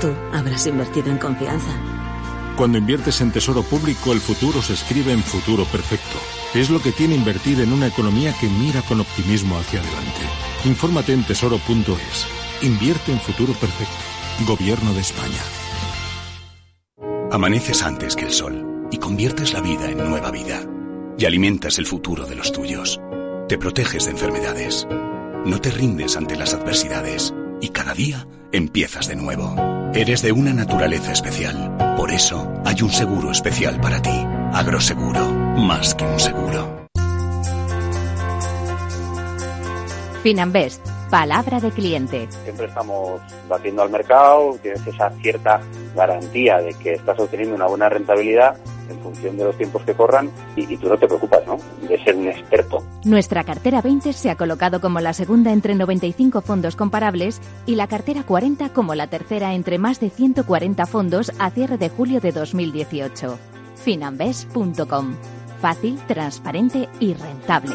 Tú habrás invertido en confianza. Cuando inviertes en tesoro público, el futuro se escribe en futuro perfecto. Es lo que tiene invertir en una economía que mira con optimismo hacia adelante. Infórmate en tesoro.es. Invierte en futuro perfecto. Gobierno de España. Amaneces antes que el sol y conviertes la vida en nueva vida. Y alimentas el futuro de los tuyos. Te proteges de enfermedades. No te rindes ante las adversidades. Y cada día empiezas de nuevo. Eres de una naturaleza especial. Por eso hay un seguro especial para ti. Agroseguro. Más que un seguro. Finanbest. Palabra de cliente. Siempre estamos batiendo al mercado, tienes esa cierta garantía de que estás obteniendo una buena rentabilidad en función de los tiempos que corran y, tú no te preocupas, ¿no? De ser un experto. Nuestra cartera 20 se ha colocado como la segunda entre 95 fondos comparables y la cartera 40 como la tercera entre más de 140 fondos a cierre de julio de 2018. Finambes.com. Fácil, transparente y rentable.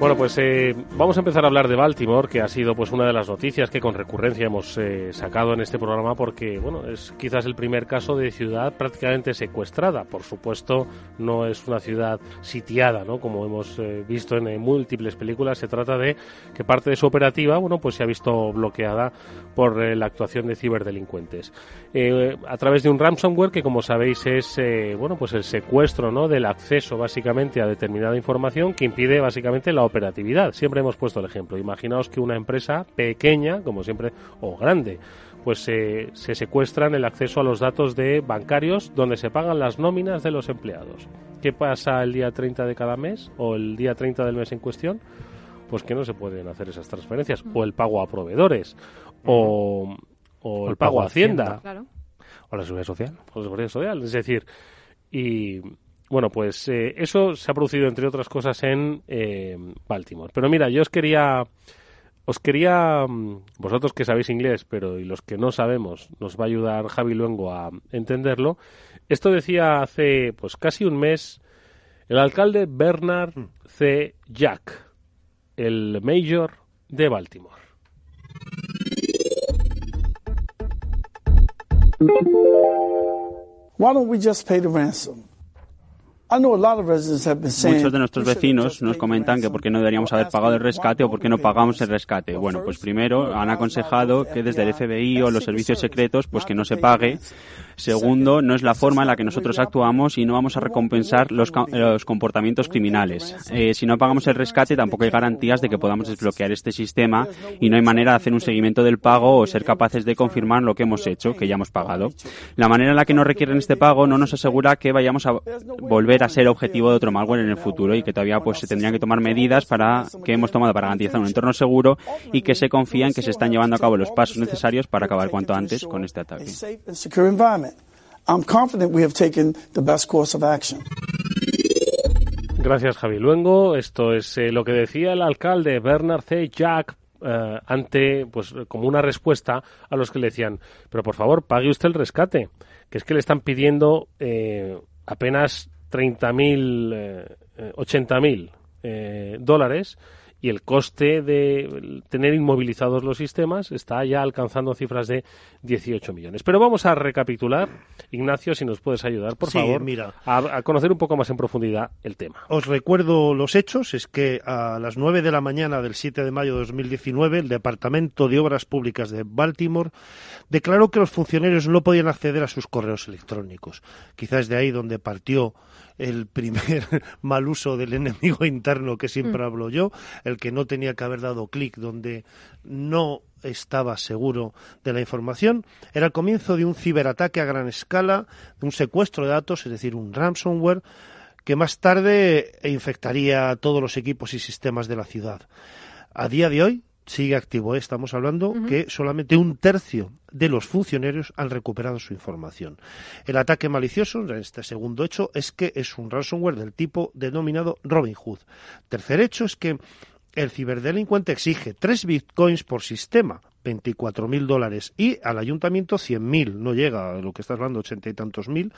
Bueno, pues eh, vamos a empezar a hablar de Baltimore, que ha sido pues una de las noticias que con recurrencia hemos eh, sacado en este programa, porque bueno es quizás el primer caso de ciudad prácticamente secuestrada. Por supuesto, no es una ciudad sitiada, ¿no? Como hemos eh, visto en múltiples películas. Se trata de que parte de su operativa, bueno, pues se ha visto bloqueada por la actuación de ciberdelincuentes a través de un ransomware que, como sabéis, es bueno pues el secuestro, ¿no? Del acceso básicamente a determinada información que impide básicamente la operatividad. Siempre hemos puesto el ejemplo. Imaginaos que una empresa pequeña, como siempre, o grande, pues se secuestran el acceso a los datos de bancarios donde se pagan las nóminas de los empleados. ¿Qué pasa el día 30 de cada mes o el día 30 del mes en cuestión? Pues que no se pueden hacer esas transferencias. O el pago a proveedores. O, el, pago, a Hacienda. O la seguridad social. O la seguridad social. Es decir, y bueno, pues eh, eso se ha producido, entre otras cosas, en eh, Baltimore. Pero mira, yo os quería, os quería, mm, vosotros que sabéis inglés, pero y los que no sabemos, nos va a ayudar Javi Luengo a entenderlo. Esto decía hace, pues casi un mes, el alcalde Bernard C. Jack, el mayor de Baltimore. Why don't we just pay the ransom? Muchos de nuestros vecinos nos comentan que por qué no deberíamos haber pagado el rescate o por qué no pagamos el rescate. Bueno, pues primero han aconsejado que desde el FBI o los servicios secretos pues que no se pague. Segundo, no es la forma en la que nosotros actuamos y no vamos a recompensar los, los comportamientos criminales. Eh, si no pagamos el rescate, tampoco hay garantías de que podamos desbloquear este sistema y no hay manera de hacer un seguimiento del pago o ser capaces de confirmar lo que hemos hecho, que ya hemos pagado. La manera en la que nos requieren este pago no nos asegura que vayamos a volver a ser objetivo de otro malware en el futuro y que todavía pues se tendrían que tomar medidas para que hemos tomado para garantizar un entorno seguro y que se confía en que se están llevando a cabo los pasos necesarios para acabar cuanto antes con este ataque. Gracias, Javi Luengo. Esto es eh, lo que decía el alcalde Bernard C. Jack eh, ante, pues, como una respuesta a los que le decían, pero por favor, pague usted el rescate, que es que le están pidiendo eh, apenas 30.000, 80.000 dólares y el coste de tener inmovilizados los sistemas está ya alcanzando cifras de 18 millones. Pero vamos a recapitular, Ignacio, si nos puedes ayudar, por favor, mira. A, conocer un poco más en profundidad el tema. Os recuerdo los hechos, es que a las 9 de la mañana del 7 de mayo de 2019 el Departamento de Obras Públicas de Baltimore declaró que los funcionarios no podían acceder a sus correos electrónicos. Quizás de ahí donde partió el primer mal uso del enemigo interno que siempre mm. hablo yo, el que no tenía que haber dado clic donde no estaba seguro de la información, era el comienzo de un ciberataque a gran escala, de un secuestro de datos, es decir, un ransomware, que más tarde infectaría todos los equipos y sistemas de la ciudad. A día de hoy, sigue activo. ¿eh? Estamos hablando que solamente un tercio de los funcionarios han recuperado su información. El ataque malicioso, en este segundo hecho, es que es un ransomware del tipo denominado Robin Hood. Tercer hecho es que el ciberdelincuente exige tres bitcoins por sistema, 24.000 dólares, y al ayuntamiento 100.000, no llega a lo que estás hablando, ochenta y tantos mil,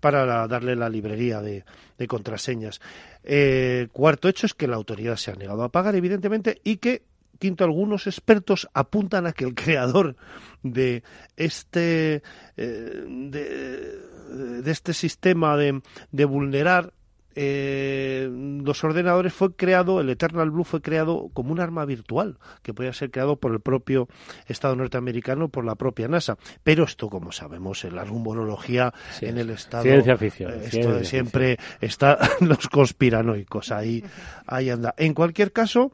para darle la librería de, contraseñas. Eh, cuarto hecho es que la autoridad se ha negado a pagar, evidentemente, y que quinto, algunos expertos apuntan a que el creador de este, eh, de, este sistema de, de vulnerar eh, los ordenadores fue creado, el Eternal Blue fue creado como un arma virtual, que podía ser creado por el propio Estado norteamericano, por la propia NASA. Pero esto, como sabemos, en la rumorología en el Estado... Ciencia ficción. Eh, esto siempre está los conspiranoicos, ahí, ahí anda. En cualquier caso,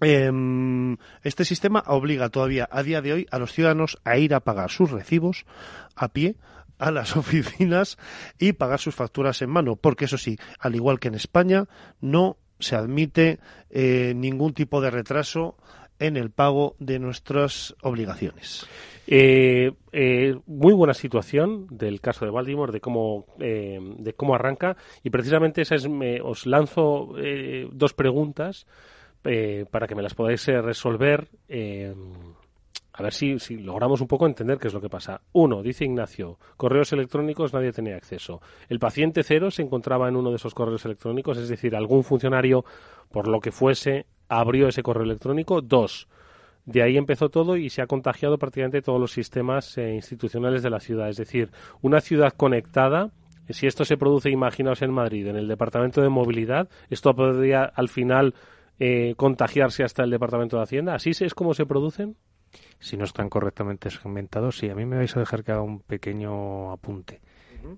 este sistema obliga todavía a día de hoy a los ciudadanos a ir a pagar sus recibos a pie a las oficinas y pagar sus facturas en mano, porque eso sí, al igual que en España, no se admite eh, ningún tipo de retraso en el pago de nuestras obligaciones. Eh, eh, muy buena situación del caso de Baltimore, de cómo, de cómo arranca, y precisamente esa es, os lanzo dos preguntas eh, para que me las podáis eh, resolver eh, a ver si, si, logramos un poco entender qué es lo que pasa. Uno, dice Ignacio, correos electrónicos nadie tenía acceso. El paciente cero se encontraba en uno de esos correos electrónicos, es decir, algún funcionario, por lo que fuese, abrió ese correo electrónico. Dos, de ahí empezó todo y se ha contagiado prácticamente todos los sistemas eh, institucionales de la ciudad. Es decir, una ciudad conectada, si esto se produce, imaginaos en Madrid, en el departamento de movilidad, esto podría al final eh, contagiarse hasta el departamento de Hacienda. ¿Así es como se producen? Si no están correctamente segmentados, sí. A mí me vais a dejar que haga un pequeño apunte.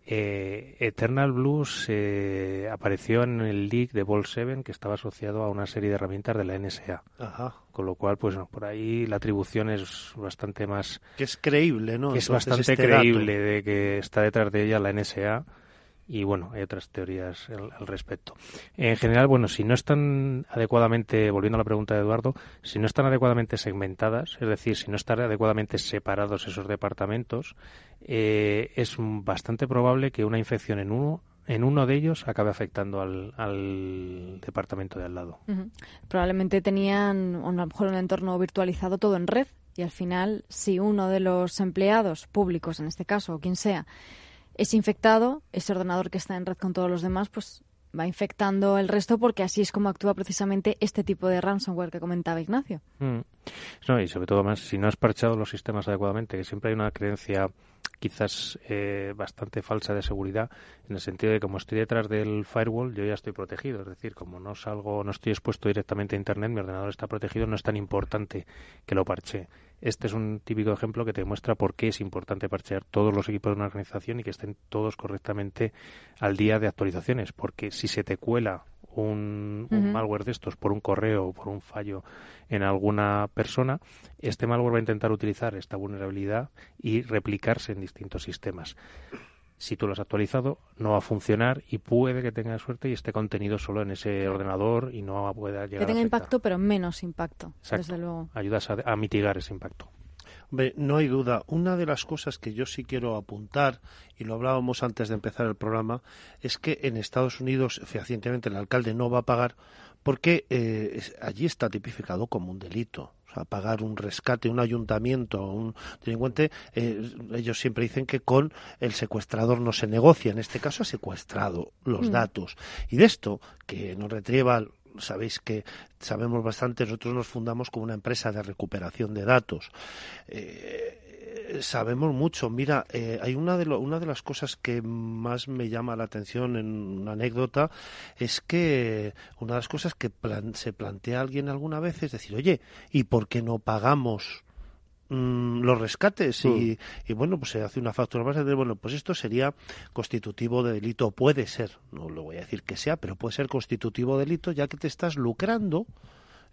Eh, Eternal Blues eh, apareció en el leak de Ball 7 que estaba asociado a una serie de herramientas de la NSA. Con lo cual, pues por ahí la atribución es bastante más... Que es creíble, ¿no? Que es bastante este creíble de que está detrás de ella la NSA y bueno, hay otras teorías al, respecto. En general, bueno, si no están adecuadamente, volviendo a la pregunta de Eduardo, si no están adecuadamente segmentadas, es decir, si no están adecuadamente separados esos departamentos, eh, es bastante probable que una infección en uno en uno de ellos acabe afectando al, departamento de al lado. Probablemente tenían a lo mejor un entorno virtualizado todo en red y al final, si uno de los empleados públicos, en este caso, o quien sea, es infectado, ese ordenador que está en red con todos los demás, pues va infectando el resto porque así es como actúa precisamente este tipo de ransomware que comentaba Ignacio. Mm. No, y sobre todo más, si no has parchado los sistemas adecuadamente, que siempre hay una creencia quizás eh, bastante falsa de seguridad, en el sentido de como estoy detrás del firewall, yo ya estoy protegido. Es decir, como no salgo, no estoy expuesto directamente a Internet, mi ordenador está protegido, no es tan importante que lo parche. Este es un típico ejemplo que te muestra por qué es importante parchear todos los equipos de una organización y que estén todos correctamente al día de actualizaciones, porque si se te cuela un, malware de estos por un correo o por un fallo en alguna persona, este malware va a intentar utilizar esta vulnerabilidad y replicarse en distintos sistemas. Si tú lo has actualizado, no va a funcionar y puede que tenga suerte y esté contenido solo en ese ordenador y no pueda llegar que tenga a impacto, pero menos impacto, desde luego. Ayudas a mitigar ese impacto no hay duda. Una de las cosas que yo sí quiero apuntar, y lo hablábamos antes de empezar el programa, es que en Estados Unidos, fehacientemente, el alcalde no va a pagar porque eh, allí está tipificado como un delito. O sea, pagar un rescate, un ayuntamiento, un delincuente, eh, ellos siempre dicen que con el secuestrador no se negocia. En este caso ha secuestrado los mm. datos. Y de esto, que nos retrieva sabéis que sabemos bastante, nosotros nos fundamos como una empresa de recuperación de datos. Eh, sabemos mucho. Mira, eh, hay una de, una de las cosas que más me llama la atención en una anécdota es que una de las cosas que se plantea alguien alguna vez es decir, oye, ¿y por qué no pagamos? Mm, los rescates y, mm. y, bueno pues se hace una factura más de bueno pues esto sería constitutivo de delito puede ser no lo voy a decir que sea pero puede ser constitutivo de delito ya que te estás lucrando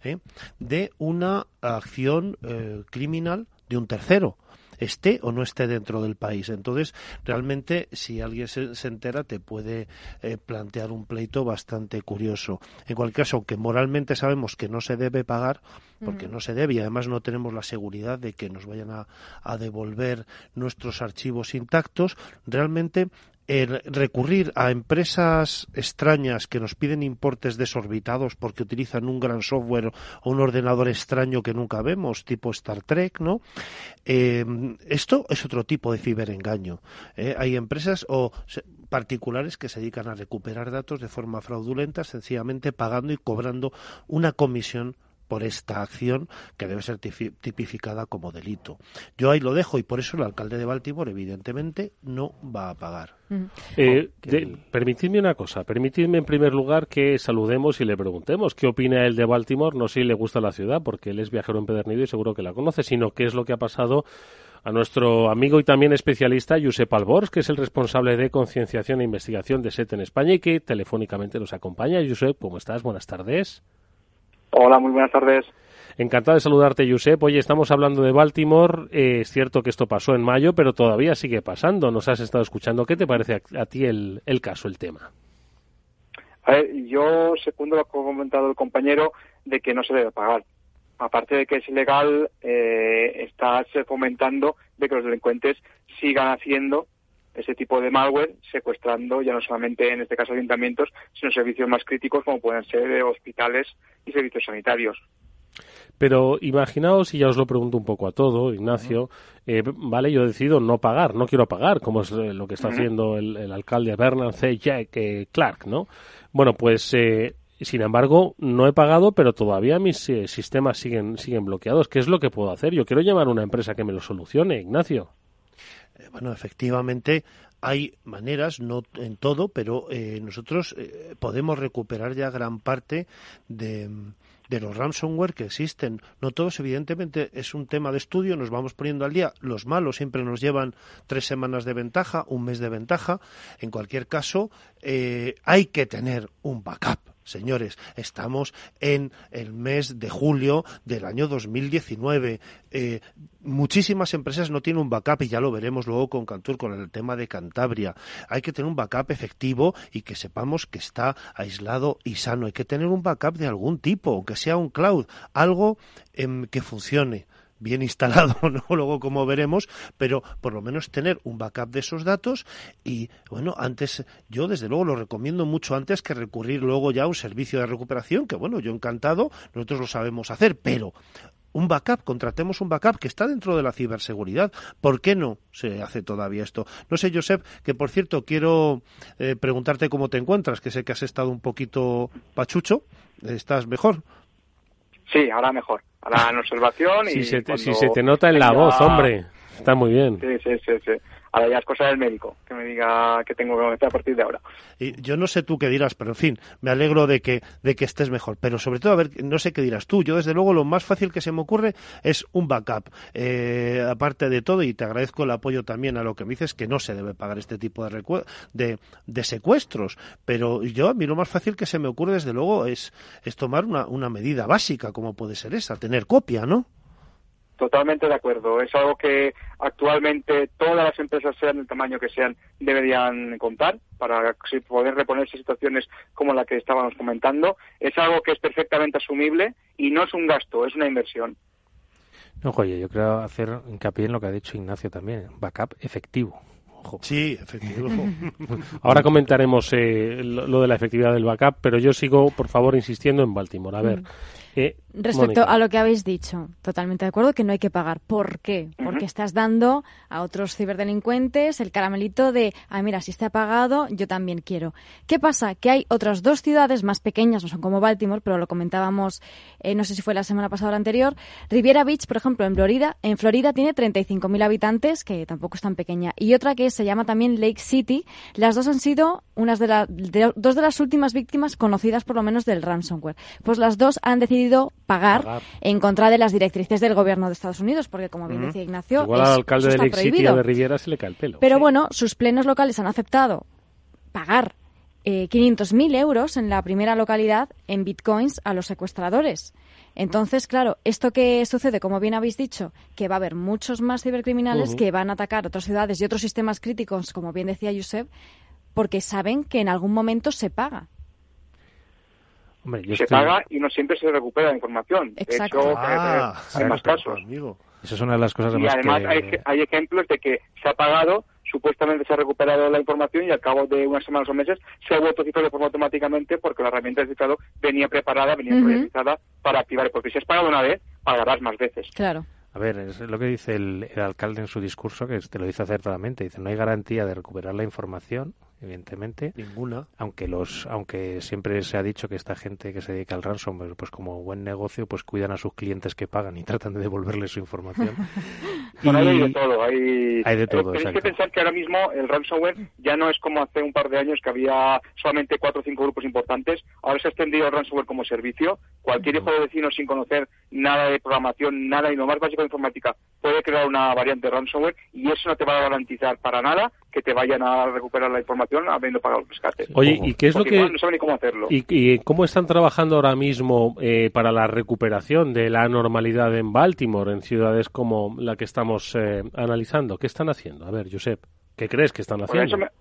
¿eh? de una acción eh, criminal de un tercero esté o no esté dentro del país. Entonces, realmente, si alguien se, entera, te puede eh, plantear un pleito bastante curioso. En cualquier caso, aunque moralmente sabemos que no se debe pagar, porque no se debe y además no tenemos la seguridad de que nos vayan a, a devolver nuestros archivos intactos, realmente el recurrir a empresas extrañas que nos piden importes desorbitados porque utilizan un gran software o un ordenador extraño que nunca vemos, tipo Star Trek, ¿no? Eh, esto es otro tipo de ciberengaño. ¿eh? Hay empresas o particulares que se dedican a recuperar datos de forma fraudulenta, sencillamente pagando y cobrando una comisión por esta acción que debe ser tipificada como delito. Yo ahí lo dejo y por eso el alcalde de Baltimore evidentemente no va a pagar. Eh, permitidme una cosa, permitidme en primer lugar que saludemos y le preguntemos qué opina él de Baltimore, no si le gusta la ciudad, porque él es viajero empedernido y seguro que la conoce, sino qué es lo que ha pasado a nuestro amigo y también especialista Josep Albors, que es el responsable de concienciación e investigación de SET en España y que telefónicamente nos acompaña. Josep, ¿cómo estás? Buenas tardes. Hola, muy buenas tardes. Encantado de saludarte, Josep. Oye, estamos hablando de Baltimore. Eh, es cierto que esto pasó en mayo, pero todavía sigue pasando. Nos has estado escuchando. ¿Qué te parece a, ti el, caso, el tema? A ver, yo segundo lo que ha comentado el compañero de que no se debe pagar. Aparte de que es ilegal, eh, estás fomentando de que los delincuentes sigan haciendo ese tipo de malware secuestrando ya no solamente en este caso ayuntamientos, sino servicios más críticos como pueden ser hospitales y servicios sanitarios. Pero imaginaos, y ya os lo pregunto un poco a todo, Ignacio, eh, vale, yo decido no pagar, no quiero pagar, como es eh, lo que está haciendo el, el alcalde Bernard C. Jack, eh, Clark, ¿no? Bueno, pues eh, sin embargo, no he pagado, pero todavía mis eh, sistemas siguen, siguen bloqueados. ¿Qué es lo que puedo hacer? Yo quiero llamar a una empresa que me lo solucione, Ignacio. Eh, bueno, efectivamente hay maneras, no en todo, pero eh, nosotros eh, podemos recuperar ya gran parte de, de los ransomware que existen. No todos, evidentemente, es un tema de estudio, nos vamos poniendo al día. Los malos siempre nos llevan tres semanas de ventaja, un mes de ventaja. En cualquier caso, eh, hay que tener un backup. Señores, estamos en el mes de julio del año 2019. Eh, muchísimas empresas no tienen un backup y ya lo veremos luego con Cantur con el tema de Cantabria. Hay que tener un backup efectivo y que sepamos que está aislado y sano. Hay que tener un backup de algún tipo, aunque sea un cloud, algo em, que funcione bien instalado, ¿no? Luego como veremos, pero por lo menos tener un backup de esos datos y bueno, antes yo desde luego lo recomiendo mucho antes que recurrir luego ya a un servicio de recuperación, que bueno, yo encantado, nosotros lo sabemos hacer, pero un backup, contratemos un backup que está dentro de la ciberseguridad. ¿Por qué no se hace todavía esto? No sé, Josep, que por cierto quiero eh, preguntarte cómo te encuentras, que sé que has estado un poquito pachucho. ¿Estás mejor? Sí, ahora mejor. Ahora en observación y Si se te, cuando si se te nota en la voz, hombre. Está muy bien. Sí, sí, sí, sí. Ahora ya es cosa del médico, que me diga que tengo que comenzar a partir de ahora. Y yo no sé tú qué dirás, pero en fin, me alegro de que, de que estés mejor. Pero sobre todo, a ver, no sé qué dirás tú. Yo, desde luego, lo más fácil que se me ocurre es un backup. Eh, aparte de todo, y te agradezco el apoyo también a lo que me dices, que no se debe pagar este tipo de, de, de secuestros. Pero yo, a mí lo más fácil que se me ocurre, desde luego, es, es tomar una, una medida básica, como puede ser esa, tener copia, ¿no? Totalmente de acuerdo. Es algo que actualmente todas las empresas, sean del tamaño que sean, deberían contar para poder reponerse situaciones como la que estábamos comentando. Es algo que es perfectamente asumible y no es un gasto, es una inversión. No, oye, yo creo hacer hincapié en lo que ha dicho Ignacio también, backup efectivo. Ojo. Sí, efectivo. Ahora comentaremos eh, lo, lo de la efectividad del backup, pero yo sigo, por favor, insistiendo en Baltimore. A ver. eh, Respecto Mónica. a lo que habéis dicho, totalmente de acuerdo que no hay que pagar. ¿Por qué? Porque estás dando a otros ciberdelincuentes el caramelito de, ah, mira, si está pagado, yo también quiero. ¿Qué pasa? Que hay otras dos ciudades más pequeñas, no son como Baltimore, pero lo comentábamos, eh, no sé si fue la semana pasada o la anterior. Riviera Beach, por ejemplo, en Florida, en Florida tiene 35.000 habitantes, que tampoco es tan pequeña. Y otra que se llama también Lake City. Las dos han sido unas de, la- de- dos de las últimas víctimas conocidas por lo menos del ransomware. Pues las dos han decidido pagar, Pagar. en contra de las directrices del gobierno de Estados Unidos, porque como bien decía Ignacio, Igual es- al alcalde eso de está Lake City prohibido. o de Riviera se le cae el pelo. Pero bueno, sus plenos locales han aceptado pagar eh, 500.000 euros en la primera localidad en bitcoins a los secuestradores. Entonces, claro, esto que sucede, como bien habéis dicho, que va a haber muchos más cibercriminales que van a atacar otras ciudades y otros sistemas críticos, como bien decía Josep, porque saben que en algún momento se paga. Hombre, yo se estoy- paga y no siempre se recupera la información. Exacto. De hecho, Ah, eh, hay más casos. Eso es una de las cosas Y además además que... hay, hay ejemplos de que se ha pagado, supuestamente se ha recuperado la información y al cabo de unas semanas o meses se ha vuelto a cifrar de forma automáticamente porque la herramienta de cifrado venía preparada, venía proyectada para activar. Porque si has pagado una vez, pagarás más veces. Claro. A ver, es lo que dice el, el alcalde en su discurso, que te lo dice acertadamente. Dice, no hay garantía de recuperar la información, evidentemente. Ninguna. Aunque los, aunque siempre se ha dicho que esta gente que se dedica al ransomware, pues como buen negocio, pues cuidan a sus clientes que pagan y tratan de devolverles su información. Bueno, Y- hay de todo. Hay, Hay de todo, Tenéis exacto. que pensar que ahora mismo el ransomware ya no es como hace un par de años que había solamente cuatro o cinco grupos importantes. Ahora se ha extendido el ransomware como servicio. Cualquier hijo de vecino sin conocer nada de programación, nada y lo más básico de informática puede crear una variante de ransomware y eso no te va a garantizar para nada que te vayan a recuperar la información habiendo pagado el rescate. Oye, ¿y qué es lo que- no saben ni cómo hacerlo. ¿Y, y cómo están trabajando ahora mismo eh, para la recuperación de la normalidad en Baltimore, en ciudades como la que estamos eh, analizando? ¿Qué están haciendo? A ver, Josep, ¿qué crees que están Bueno, haciendo? eso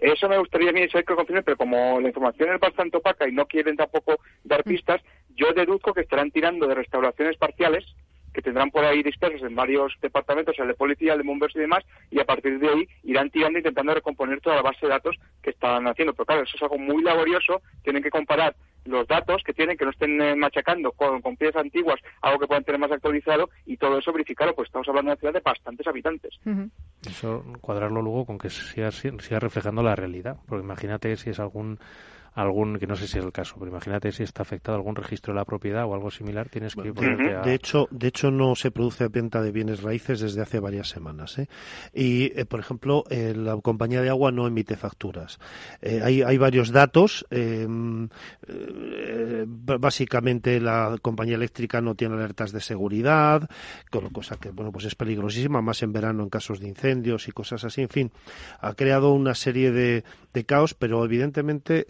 me, eso me gustaría a mí saber que lo confirmen, pero como la información es bastante opaca y no quieren tampoco dar pistas, yo deduzco que estarán tirando de restauraciones parciales que tendrán por ahí dispersos en varios departamentos, el de policía, el de bomberos y demás, y a partir de ahí irán tirando intentando recomponer toda la base de datos que están haciendo. Pero claro, eso es algo muy laborioso, tienen que comparar los datos que tienen, que no estén eh, machacando con, con, piezas antiguas, algo que puedan tener más actualizado y todo eso verificarlo, pues estamos hablando de una ciudad de bastantes habitantes. Eso cuadrarlo luego con que siga, siga reflejando la realidad, porque imagínate si es algún algún, que no sé si es el caso, pero imagínate si está afectado algún registro de la propiedad o algo similar, tienes que ponerte a... De hecho, de hecho no se produce venta de bienes raíces desde hace varias semanas. ¿eh? Y, eh, por ejemplo, eh, la compañía de agua no emite facturas. Hay, hay varios datos. Eh, básicamente, la compañía eléctrica no tiene alertas de seguridad, cosa que, bueno, pues es peligrosísima, más en verano en casos de incendios y cosas así. En fin, ha creado una serie de, de caos, pero evidentemente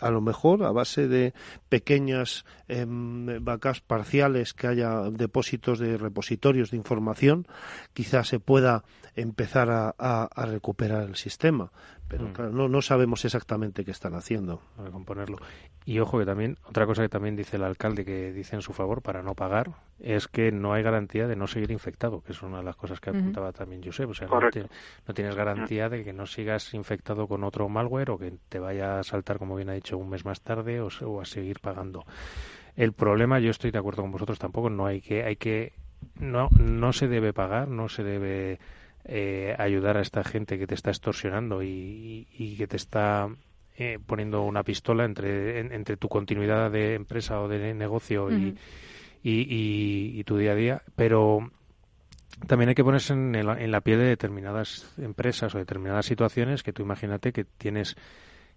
a lo mejor a base de pequeñas em, vacas parciales que haya depósitos de repositorios de información, quizás se pueda empezar a recuperar el sistema pero mm. claro, no, no sabemos exactamente qué están haciendo. Para componerlo. Y ojo que también, otra cosa que también dice el alcalde que dice en su favor para no pagar, es que no hay garantía de no seguir infectado, que es una de las cosas que apuntaba también Josep. O sea, no, tienes garantía de que no sigas infectado con otro malware o que te vaya a saltar, como bien ha dicho, un mes más tarde o, o a seguir pagando. El problema, yo estoy de acuerdo con vosotros tampoco, no hay que, hay que, no, no se debe pagar, no se debe eh, ayudar a esta gente que te está extorsionando y, que te está eh, poniendo una pistola entre, entre tu continuidad de empresa o de negocio y, y, tu día a día, pero también hay que ponerse en, en, la piel de determinadas empresas o determinadas situaciones que tú imagínate que tienes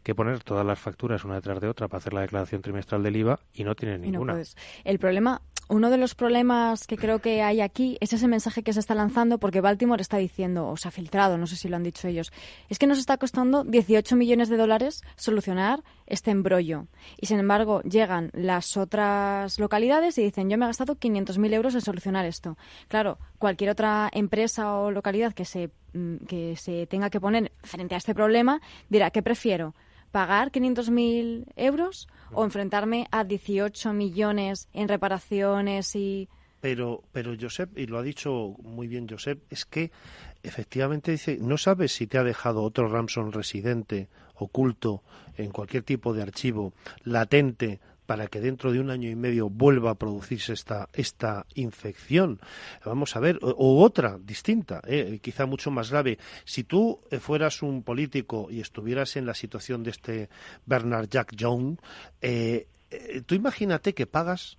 que poner todas las facturas una detrás de otra para hacer la declaración trimestral del IVA y no tienes ninguna. el problema, uno de los problemas que creo que hay aquí es ese mensaje que se está lanzando porque Baltimore está diciendo, o se ha filtrado, no sé si lo han dicho ellos, es que nos está costando 18 millones de dólares solucionar este embrollo. Y sin embargo, llegan las otras localidades y dicen, yo me he gastado 500.000 euros en solucionar esto. Claro, cualquier otra empresa o localidad que se, mm, que se tenga que poner frente a este problema dirá, ¿qué prefiero? Pagar 500.000 euros o enfrentarme a 18 millones en reparaciones y... Pero, pero Josep, y lo ha dicho muy bien Josep, es que efectivamente dice, no sabes si te ha dejado otro Ramson residente, oculto, en cualquier tipo de archivo, latente, para que dentro de un año y medio vuelva a producirse esta, esta infección. Vamos a ver, o, otra distinta, eh, quizá mucho más grave. Si tú eh, fueras un político y estuvieras en la situación de este Bernard Jack Young, eh, tú imagínate que pagas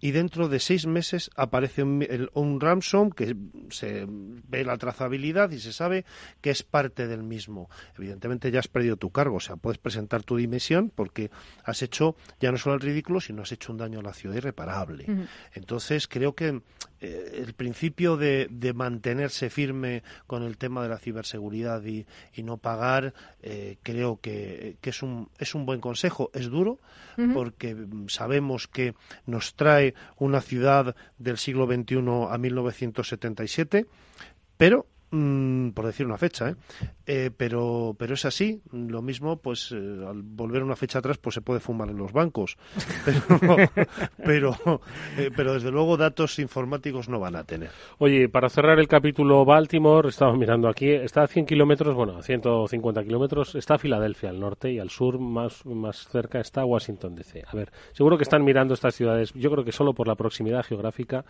y dentro de seis meses aparece un, un, ransom que se ve la trazabilidad y se sabe que es parte del mismo. Evidentemente ya has perdido tu cargo, o sea, puedes presentar tu dimisión porque has hecho ya no solo el ridículo, sino has hecho un daño a la ciudad irreparable. Entonces creo que eh, el principio de, mantenerse firme con el tema de la ciberseguridad y, no pagar, eh, creo que, es, un, es un buen consejo. Es duro porque sabemos que nos trae una ciudad del siglo XXI a 1977, pero Mm, por decir una fecha, ¿eh? ¿eh? pero pero es así. Lo mismo, pues eh, al volver una fecha atrás, pues se puede fumar en los bancos. Pero eh, pero, desde luego datos informáticos no van a tener. Oye, para cerrar el capítulo Baltimore, estamos mirando aquí, está a 100 kilómetros, bueno, a 150 kilómetros, está Filadelfia al norte y al sur, más, más cerca está Washington DC. A ver, seguro que están mirando estas ciudades, yo creo que solo por la proximidad geográfica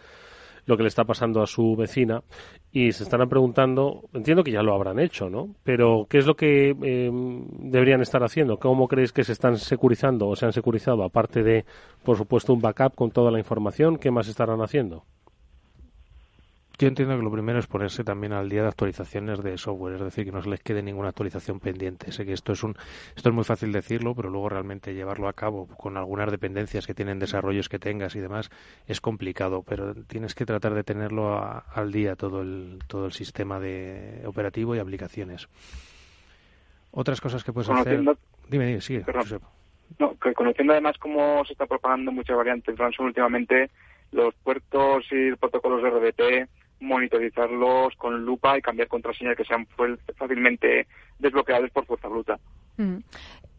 lo que le está pasando a su vecina y se estarán preguntando, entiendo que ya lo habrán hecho, ¿no? Pero ¿qué es lo que eh, deberían estar haciendo? ¿Cómo creéis que se están securizando o se han securizado? Aparte de, por supuesto, un backup con toda la información, ¿qué más estarán haciendo? Yo entiendo que lo primero es ponerse también al día de actualizaciones de software, es decir, que no se les quede ninguna actualización pendiente. Sé que esto es un, esto es muy fácil decirlo, pero luego realmente llevarlo a cabo con algunas dependencias que tienen desarrollos que tengas y demás es complicado, pero tienes que tratar de tenerlo al día todo el, todo el sistema de operativo y aplicaciones. Otras cosas que puedes hacer. Dime, dime, sigue. No, conociendo además cómo se está propagando muchas variantes ransom últimamente, los puertos y protocolos de RDP monitorizarlos con lupa y cambiar contraseñas que sean fácilmente desbloqueables por fuerza bruta. Mm.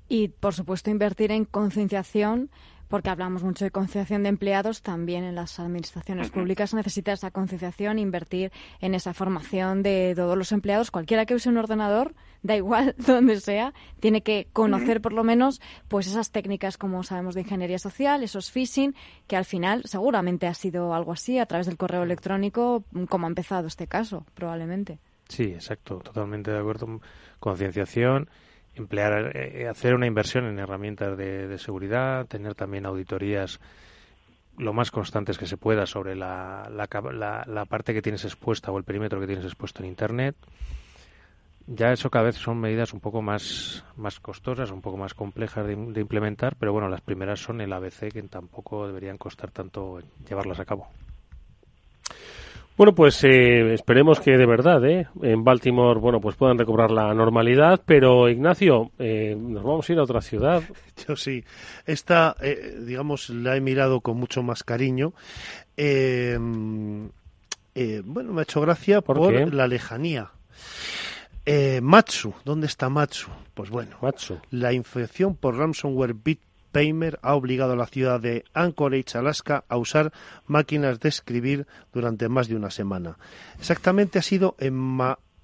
Y, por supuesto, invertir en concienciación porque hablamos mucho de concienciación de empleados, también en las administraciones públicas necesita esa concienciación, invertir en esa formación de todos los empleados. Cualquiera que use un ordenador, da igual donde sea, tiene que conocer por lo menos pues esas técnicas, como sabemos, de ingeniería social, esos phishing, que al final seguramente ha sido algo así a través del correo electrónico, como ha empezado este caso, probablemente. Sí, exacto, totalmente de acuerdo. Concienciación emplear, eh, hacer una inversión en herramientas de, seguridad, tener también auditorías lo más constantes que se pueda sobre la, la, parte que tienes expuesta o el perímetro que tienes expuesto en Internet. Ya eso cada vez son medidas un poco más, más costosas, un poco más complejas de, de implementar, pero bueno, las primeras son el ABC que tampoco deberían costar tanto llevarlas a cabo. Bueno, pues eh, esperemos que de verdad ¿eh? en Baltimore bueno, pues puedan recobrar la normalidad, pero Ignacio, eh, nos vamos a ir a otra ciudad. Yo sí, esta, eh, digamos, la he mirado con mucho más cariño. bueno, me ha hecho gracia por, la lejanía. Matsu, ¿dónde está Matsu? Pues bueno, Matsu. la infección por ransomware Bit Paymer ha obligado a la ciudad de Anchorage, Alaska, a usar máquinas de escribir durante más de una semana. Exactamente ha sido en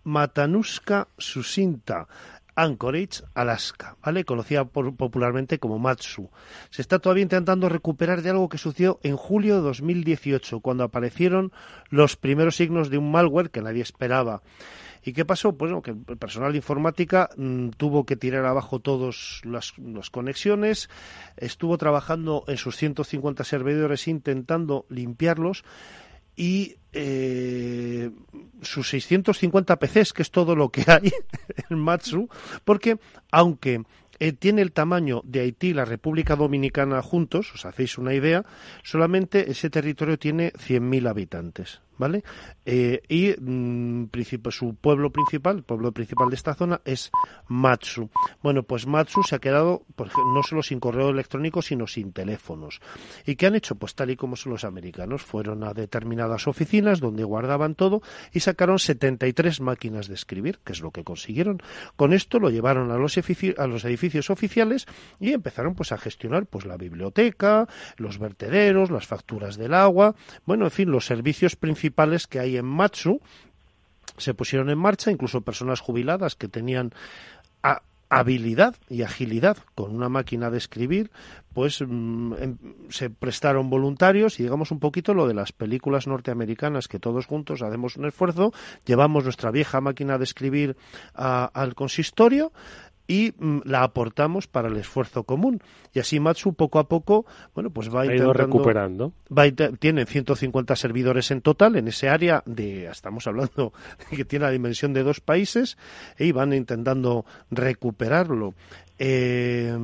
Matanuska Susinta, Anchorage, Alaska, ¿vale? Conocida popularmente como Matsu. Se está todavía intentando recuperar de algo que sucedió en julio de 2018, cuando aparecieron los primeros signos de un malware que nadie esperaba. ¿Y qué pasó? Pues que el personal de informática mm, tuvo que tirar abajo todas las, conexiones, estuvo trabajando en sus 150 servidores intentando limpiarlos y eh, sus 650 PCs, que es todo lo que hay en Matsu, porque aunque eh, tiene el tamaño de Haití y la República Dominicana juntos, os hacéis una idea, solamente ese territorio tiene 100.000 habitantes. ¿Vale? Eh, y mm, su pueblo principal, el pueblo principal de esta zona es Matsu. Bueno, pues Matsu se ha quedado no solo sin correo electrónico, sino sin teléfonos. ¿Y qué han hecho? Pues tal y como son los americanos, fueron a determinadas oficinas donde guardaban todo y sacaron 73 máquinas de escribir, que es lo que consiguieron. Con esto lo llevaron a los, a los edificios oficiales y empezaron pues a gestionar pues la biblioteca, los vertederos, las facturas del agua, bueno, en fin, los servicios principales que hay en Matsu se pusieron en marcha, incluso personas jubiladas que tenían habilidad y agilidad con una máquina de escribir, pues mm, em, se prestaron voluntarios y digamos un poquito lo de las películas norteamericanas que todos juntos hacemos un esfuerzo, llevamos nuestra vieja máquina de escribir al consistorio, y mm, la aportamos para el esfuerzo común. Y así Matsu poco a poco, bueno, pues va ido recuperando. Va tiene 150 servidores en total en ese área de, estamos hablando que tiene la dimensión de dos países y van intentando recuperarlo. Eh,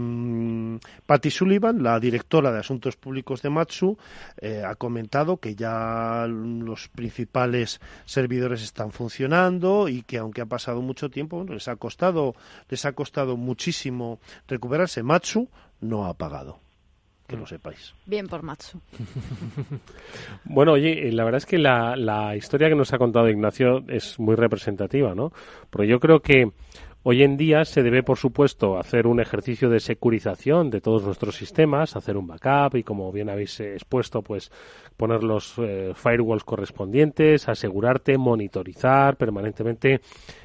Patty Sullivan, la directora de Asuntos Públicos de Matsu, eh, ha comentado que ya los principales servidores están funcionando y que aunque ha pasado mucho tiempo, les ha costado, les ha costado muchísimo recuperarse. Matsu no ha pagado que lo sepáis. Bien por Matsu. bueno, oye, la verdad es que la, la historia que nos ha contado Ignacio es muy representativa, ¿no? Porque yo creo que Hoy en día se debe, por supuesto, hacer un ejercicio de securización de todos nuestros sistemas, hacer un backup y, como bien habéis expuesto, pues poner los eh, firewalls correspondientes, asegurarte, monitorizar permanentemente,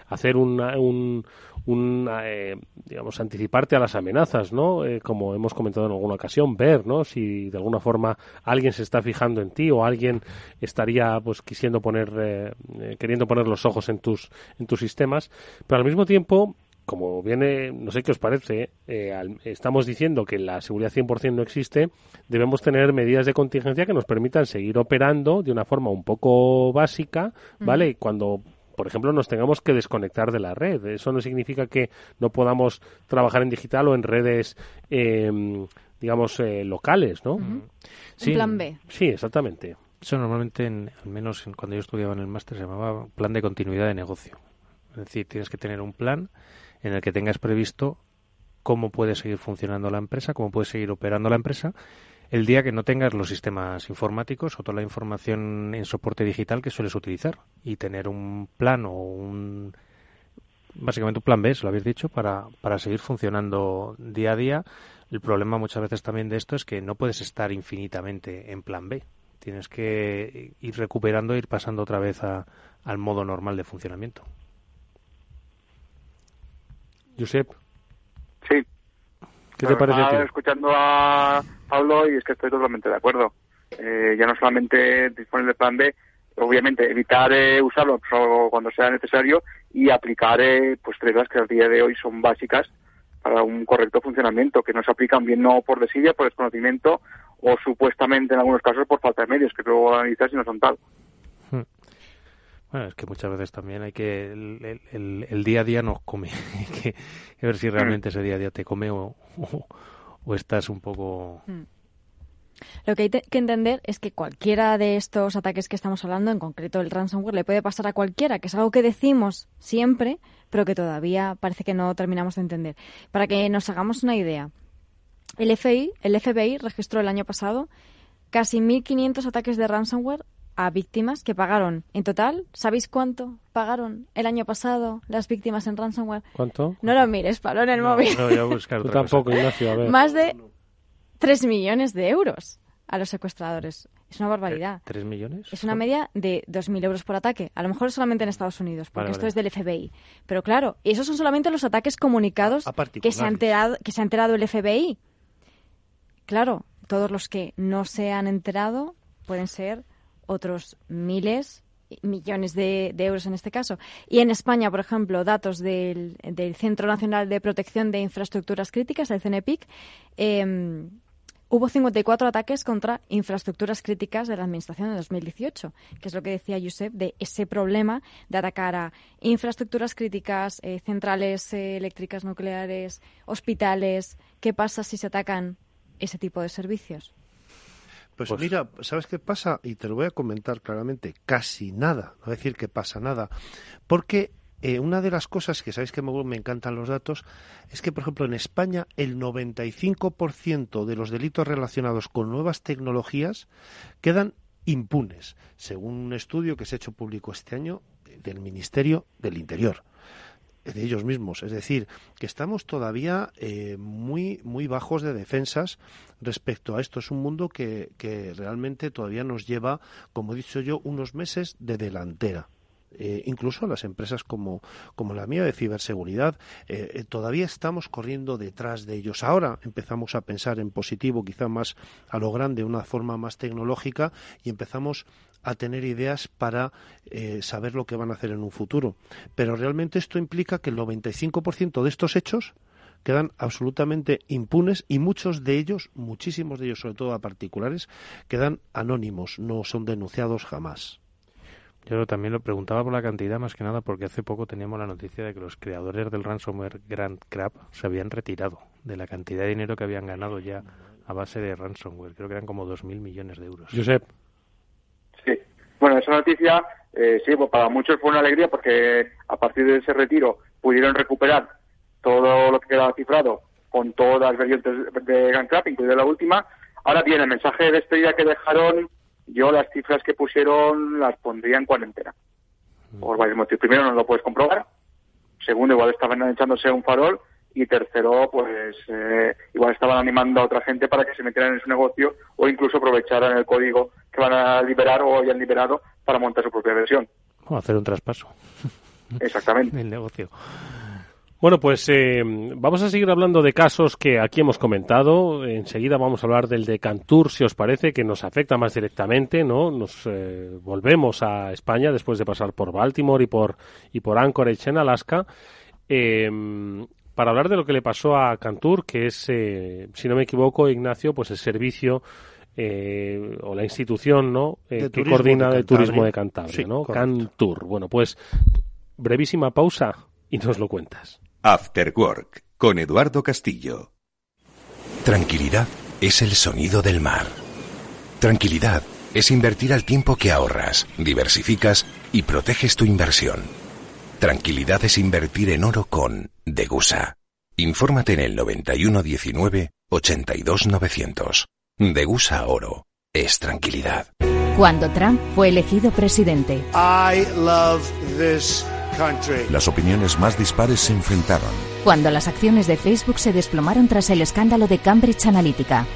hacer un, un eh, digamos, anticiparte a las amenazas, ¿no? Eh, como hemos comentado en alguna ocasión, ver, ¿no? Si de alguna forma alguien se está fijando en ti o alguien estaría, pues, quisiendo poner, eh, queriendo poner los ojos en tus, en tus sistemas, pero al mismo tiempo, como viene, no sé qué os parece, estamos diciendo que la seguridad 100% no existe, debemos tener medidas de contingencia que nos permitan seguir operando de una forma un poco básica, ¿vale? Cuando por ejemplo, nos tengamos que desconectar de la red. Eso no significa que no podamos trabajar en digital o en redes, em, digamos, eh, locales, ¿no? Sí, plan B. Sí, exactamente. Eso normalmente, al menos cuando yo estudiaba en el máster, se llamaba plan de continuidad de negocio. Es decir, tienes que tener un plan en el que tengas previsto cómo puede seguir funcionando la empresa, cómo puede seguir operando la empresa el día que no tengas los sistemas informáticos o toda la información en soporte digital que sueles utilizar y tener un plan o un básicamente un plan B, se lo habéis dicho, para, para seguir funcionando día a día El problema muchas veces también de esto es que no puedes estar infinitamente en plan B. Tienes que ir recuperando, ir pasando otra vez al modo normal de funcionamiento. Josep. Sí. ¿Qué te parece? Estaba escuchando a Pablo y es que estoy totalmente de acuerdo. Eh, ya no solamente disponer del plan B, obviamente evitar eh, usarlo solo cuando sea necesario y aplicar eh, pues reglas que al día de hoy son básicas para un correcto funcionamiento, que no se aplican bien no por desidia, por desconocimiento o supuestamente en algunos casos por falta de medios, que luego analizar si no son tal. Bueno, es que muchas veces también hay que. El, día a día nos come. hay que, ver si realmente ese día a día te come o, o, estás un poco. Hmm. Lo que hay que entender es que cualquiera de estos ataques que estamos hablando, en concreto el ransomware, le puede pasar a cualquiera, que es algo que decimos siempre, pero que todavía parece que no terminamos de entender. Para que nos hagamos una idea, el FBI, el FBI registró el año pasado casi 1.500 ataques de ransomware a víctimas que pagaron. En total, ¿sabéis cuánto pagaron el año pasado las víctimas en ransomware? ¿Cuánto? No lo mires, Pablo, en el móvil. No, voy a buscar tampoco, Ignacio, a ver. Más de 3 millones de euros a los secuestradores. Es una barbaridad. ¿Tres millones? Es una media de 2.000 euros por ataque. A lo mejor solamente en Estados Unidos, porque esto es del FBI. Pero claro, esos son solamente los ataques comunicados que, se ha enterado, que se ha enterado el FBI. Claro, todos los que no se han enterado pueden ser otros miles millones de, euros en este caso. Y en España, por ejemplo, datos del, Centro Nacional de Protección de Infraestructuras Críticas, el CNEPIC, eh, hubo 54 ataques contra infraestructuras críticas de la Administración en 2018, que es lo que decía Josep de ese problema de atacar a infraestructuras críticas, eh, centrales eh, eléctricas nucleares, hospitales. ¿Qué pasa si se atacan ese tipo de servicios? Pues, pues, mira, ¿sabes qué pasa? Y te lo voy a comentar claramente, casi nada, no decir que pasa nada, porque eh, una de las cosas que sabéis que me, me, encantan los datos es que, por ejemplo, en España el 95% de los delitos relacionados con nuevas tecnologías quedan impunes, según un estudio que se ha hecho público este año del Ministerio del Interior de ellos mismos. Es decir, que estamos todavía eh, muy, muy bajos de defensas respecto a esto. Es un mundo que, que realmente todavía nos lleva, como he dicho yo, unos meses de delantera. Eh, incluso las empresas como, como, la mía de ciberseguridad, eh, todavía estamos corriendo detrás de ellos. Ahora empezamos a pensar en positivo, quizá más a lo grande, una forma más tecnológica, y empezamos a tener ideas para eh, saber lo que van a hacer en un futuro. Pero realmente esto implica que el 95% de estos hechos quedan absolutamente impunes y muchos de ellos, muchísimos de ellos, sobre todo a particulares, quedan anónimos, no son denunciados jamás. Yo también lo preguntaba por la cantidad más que nada porque hace poco teníamos la noticia de que los creadores del ransomware Grand Crab se habían retirado de la cantidad de dinero que habían ganado ya a base de ransomware. Creo que eran como 2.000 millones de euros. Josep. Bueno, esa noticia, eh, sí, pues para muchos fue una alegría porque a partir de ese retiro pudieron recuperar todo lo que quedaba cifrado con todas las variantes de GunCrap, incluida la última. Ahora bien, el mensaje de despedida que dejaron, yo las cifras que pusieron las pondría en cuarentena. Por varios motivos. Primero, no lo puedes comprobar. Segundo, igual estaban echándose un farol y tercero, pues eh, igual estaban animando a otra gente para que se metieran en su negocio o incluso aprovecharan el código que van a liberar o hayan liberado para montar su propia versión. O hacer un traspaso. Exactamente. el negocio. Bueno, pues eh, vamos a seguir hablando de casos que aquí hemos comentado. Enseguida vamos a hablar del de Cantur, si os parece, que nos afecta más directamente, ¿no? Nos eh, volvemos a España después de pasar por Baltimore y por y por Anchorage en Alaska. Eh, para hablar de lo que le pasó a Cantur, que es, eh, si no me equivoco, Ignacio, pues el servicio eh, o la institución ¿no? Eh, que coordina el turismo de Cantabria, ¿no? Cantur. Bueno, pues brevísima pausa y nos lo cuentas. After Work con Eduardo Castillo. Tranquilidad es el sonido del mar. Tranquilidad es invertir al tiempo que ahorras, diversificas y proteges tu inversión. Tranquilidad es invertir en oro con Degusa. Infórmate en el 9119 82900. Degusa Oro. Es tranquilidad. Cuando Trump fue elegido presidente. I love this. Las opiniones más dispares se enfrentaron. cuando las acciones de Facebook se desplomaron tras el escándalo de Cambridge Analytica.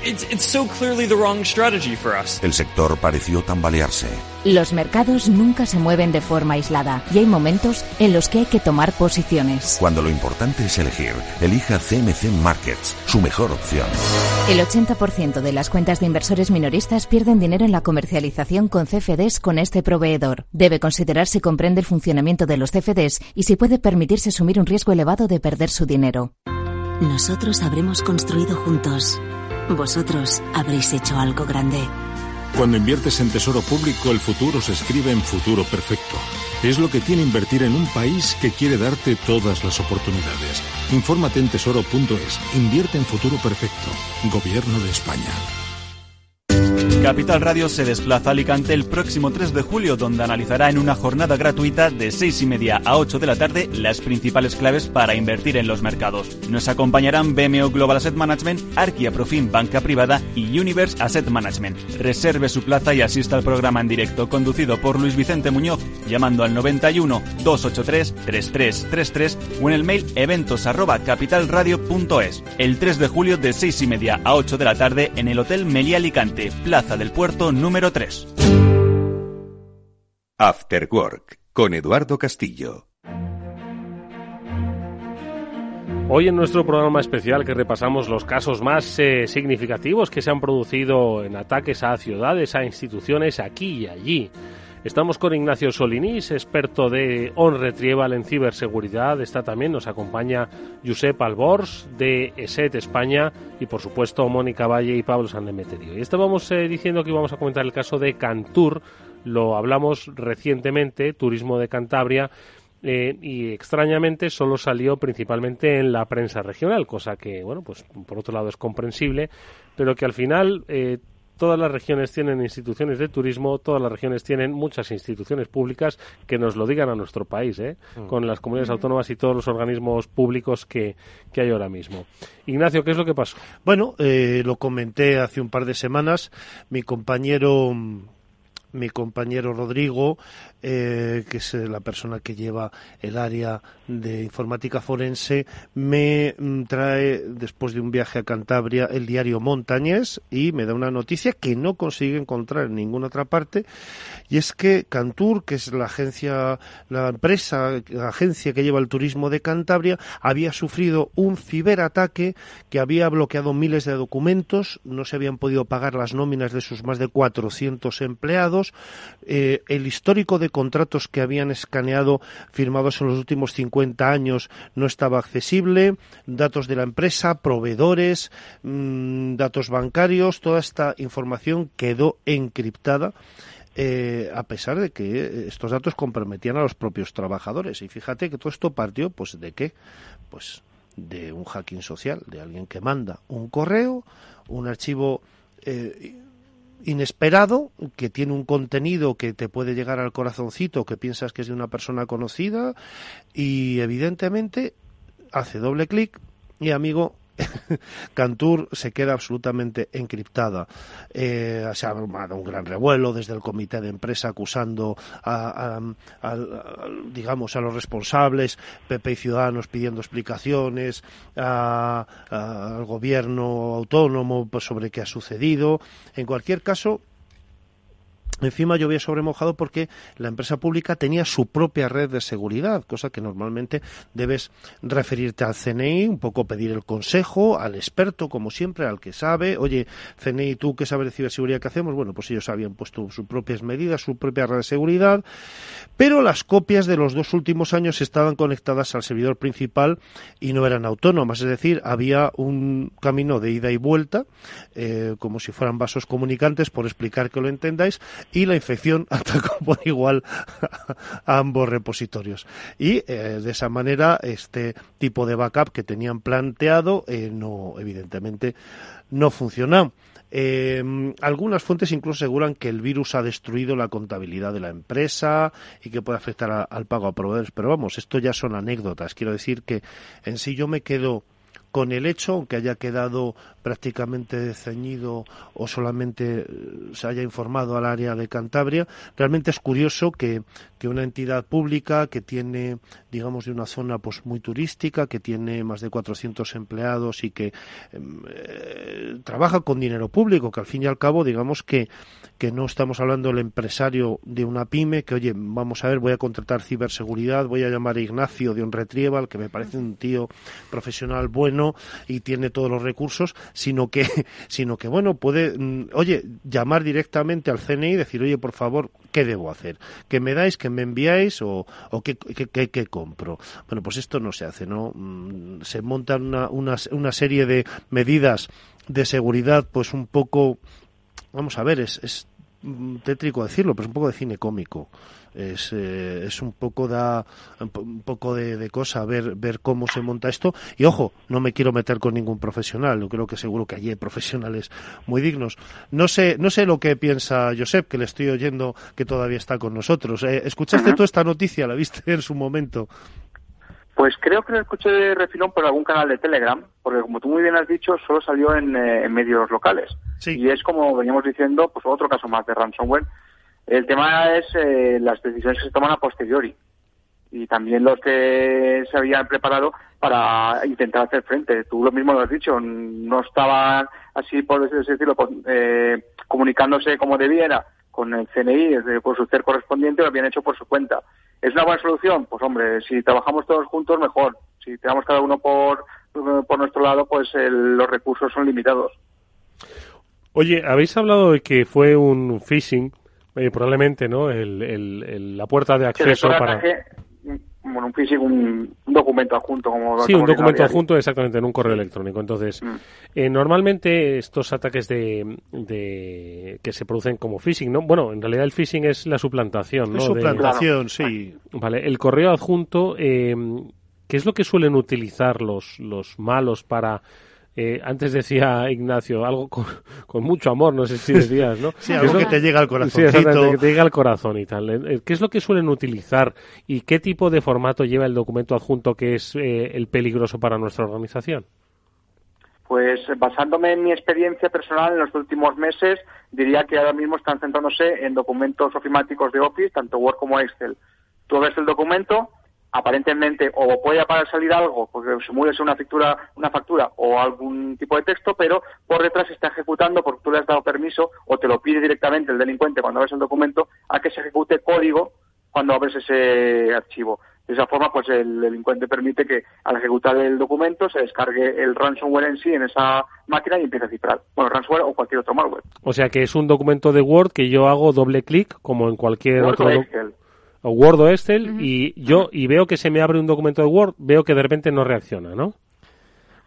El sector pareció tambalearse. Los mercados nunca se mueven de forma aislada y hay momentos en los que hay que tomar posiciones. Cuando lo importante es elegir, elija CMC Markets, su mejor opción. El 80% de las cuentas de inversores minoristas pierden dinero en la comercialización con CFDs con este proveedor. Debe considerar si comprende el funcionamiento de los CFDs y si puede permitirse asumir un riesgo elevado de perder su dinero. Nosotros habremos construido juntos. Vosotros habréis hecho algo grande. Cuando inviertes en tesoro público, el futuro se escribe en futuro perfecto. Es lo que tiene invertir en un país que quiere darte todas las oportunidades. Infórmate en tesoro.es. Invierte en futuro perfecto. Gobierno de España. Capital Radio se desplaza a Alicante el próximo 3 de julio, donde analizará en una jornada gratuita de 6 y media a 8 de la tarde las principales claves para invertir en los mercados. Nos acompañarán BMO Global Asset Management, Arquia Profim Banca Privada y Universe Asset Management. Reserve su plaza y asista al programa en directo conducido por Luis Vicente Muñoz, llamando al 91 283 3333 o en el mail eventos arroba capitalradio.es. El 3 de julio de 6 y media a 8 de la tarde en el Hotel Meliá Alicante, Plaza del Puerto número 3. After Work con Eduardo Castillo. Hoy en nuestro programa especial que repasamos los casos más eh, significativos que se han producido en ataques a ciudades, a instituciones aquí y allí. Estamos con Ignacio Solinís, experto de On Retrieval en ciberseguridad. Está también, nos acompaña Josep Albors de ESET España y por supuesto Mónica Valle y Pablo Sandemeterio. Y estábamos eh, diciendo que íbamos a comentar el caso de Cantur. Lo hablamos recientemente, Turismo de Cantabria. Eh, y extrañamente solo salió principalmente en la prensa regional, cosa que, bueno, pues por otro lado es comprensible, pero que al final eh, todas las regiones tienen instituciones de turismo, todas las regiones tienen muchas instituciones públicas que nos lo digan a nuestro país, ¿eh? Mm. con las comunidades autónomas y todos los organismos públicos que, que hay ahora mismo. Ignacio, ¿qué es lo que pasó? Bueno, eh, lo comenté hace un par de semanas. Mi compañero mi compañero Rodrigo, eh, que es eh, la persona que lleva el área de informática forense, me mm, trae, después de un viaje a Cantabria, el diario Montañés y me da una noticia que no consigue encontrar en ninguna otra parte, y es que Cantur, que es la agencia, la empresa, la agencia que lleva el turismo de Cantabria, había sufrido un ciberataque que había bloqueado miles de documentos, no se habían podido pagar las nóminas de sus más de 400 empleados, eh, el histórico de contratos que habían escaneado firmados en los últimos 50 años no estaba accesible, datos de la empresa, proveedores, mmm, datos bancarios, toda esta información quedó encriptada. Eh, a pesar de que estos datos comprometían a los propios trabajadores. Y fíjate que todo esto partió, pues, ¿de qué? Pues de un hacking social, de alguien que manda un correo, un archivo eh, inesperado, que tiene un contenido que te puede llegar al corazoncito, que piensas que es de una persona conocida y evidentemente hace doble clic y amigo Cantur se queda absolutamente encriptada. Eh, se ha armado un gran revuelo desde el comité de empresa acusando a, a, digamos a los responsables, PP y Ciudadanos pidiendo explicaciones al gobierno autónomo sobre qué ha sucedido. En cualquier caso, Encima llovía sobre mojado porque la empresa pública tenía su propia red de seguridad, cosa que normalmente debes referirte al CNI, un poco pedir el consejo al experto, como siempre, al que sabe. Oye, CNI, ¿tú qué sabes de ciberseguridad que hacemos? Bueno, pues ellos habían puesto sus propias medidas, su propia red de seguridad, pero las copias de los dos últimos años estaban conectadas al servidor principal y no eran autónomas, es decir, había un camino de ida y vuelta, eh, como si fueran vasos comunicantes, por explicar que lo entendáis, y la infección atacó por igual a ambos repositorios. Y eh, de esa manera este tipo de backup que tenían planteado eh, no, evidentemente, no funcionó. Eh, algunas fuentes incluso aseguran que el virus ha destruido la contabilidad de la empresa y que puede afectar al pago a proveedores. Pero vamos, esto ya son anécdotas. Quiero decir que en sí yo me quedo con el hecho, aunque haya quedado prácticamente ceñido o solamente eh, se haya informado al área de Cantabria, realmente es curioso que, que una entidad pública que tiene, digamos, de una zona pues muy turística, que tiene más de 400 empleados y que em, eh, trabaja con dinero público, que al fin y al cabo, digamos que, que no estamos hablando del empresario de una pyme, que oye, vamos a ver, voy a contratar ciberseguridad, voy a llamar a Ignacio de un Retrieval, que me parece un tío profesional bueno y tiene todos los recursos, sino que, sino que bueno, puede, mm, oye, llamar directamente al CNI y decir, oye, por favor, ¿qué debo hacer? ¿Que me dais, que me enviáis o, o qué, qué, compro? Bueno, pues esto no se hace, ¿no? Mm, se montan una, una, una serie de medidas de seguridad, pues un poco, vamos a ver, es tétrico decirlo, pero es un poco de cine cómico. Es, eh, es un poco da un poco de, cosa ver ver cómo se monta esto. Y ojo no me quiero meter con ningún profesional yo creo que seguro que allí hay profesionales muy dignos. No sé no sé lo que piensa Josep que le estoy oyendo que todavía está con nosotros. Eh, escuchaste tú esta noticia la viste en su momento pues creo que lo escuché de refilón por algún canal de Telegram, porque como tú muy bien has dicho, solo salió en, eh, medios locales. Y es como veníamos diciendo, pues otro caso más de ransomware el tema es eh, las decisiones que se toman a posteriori y también los que se habían preparado para intentar hacer frente. Tú lo mismo lo has dicho, no estaban así, por decirlo, eh, comunicándose como debiera con el CNI por su ser correspondiente, lo habían hecho por su cuenta. ¿Es una buena solución? Pues hombre, si trabajamos todos juntos, mejor. Si tenemos cada uno por, por nuestro lado, pues los recursos son limitados. Oye, habéis hablado de que fue un phishing eh, probablemente, ¿no? El, la puerta de acceso para... bueno, un físico, un, documento adjunto, como Sí, un documento adjunto exactamente en un correo electrónico. Entonces, mm. eh, normalmente estos ataques de, de, que se producen como phishing, ¿no? Bueno, en realidad el phishing es la suplantación, ¿no? suplantación, sí. Vale, el correo adjunto, eh, ¿qué es lo que suelen utilizar los, los malos para eh, antes decía Ignacio, algo con, mucho amor, no sé si decías, ¿no? sí, algo que te llega al corazón. Sí, que te llega al corazón y tal. Eh, eh, ¿Qué es lo que suelen utilizar y qué tipo de formato lleva el documento adjunto que es el peligroso para nuestra organización? Pues basándome en mi experiencia personal en los últimos meses, diría que ahora mismo están centrándose en documentos ofimáticos de Office, tanto Word como Excel. Tú ves el documento, aparentemente o puede salir algo porque simule una factura, una factura o algún tipo de texto, pero por detrás se está ejecutando porque tú le has dado permiso o te lo pide directamente el delincuente cuando abres el documento a que se ejecute código cuando abres ese archivo. De esa forma, pues el delincuente permite que al ejecutar el documento se descargue el ransomware en sí en esa máquina y empiece a cifrar. Bueno, ransomware o cualquier otro malware. O sea que es un documento de Word que yo hago doble clic como en cualquier otro. O Word o Excel y yo y veo que se me abre un documento de Word, veo que de repente no reacciona, ¿no?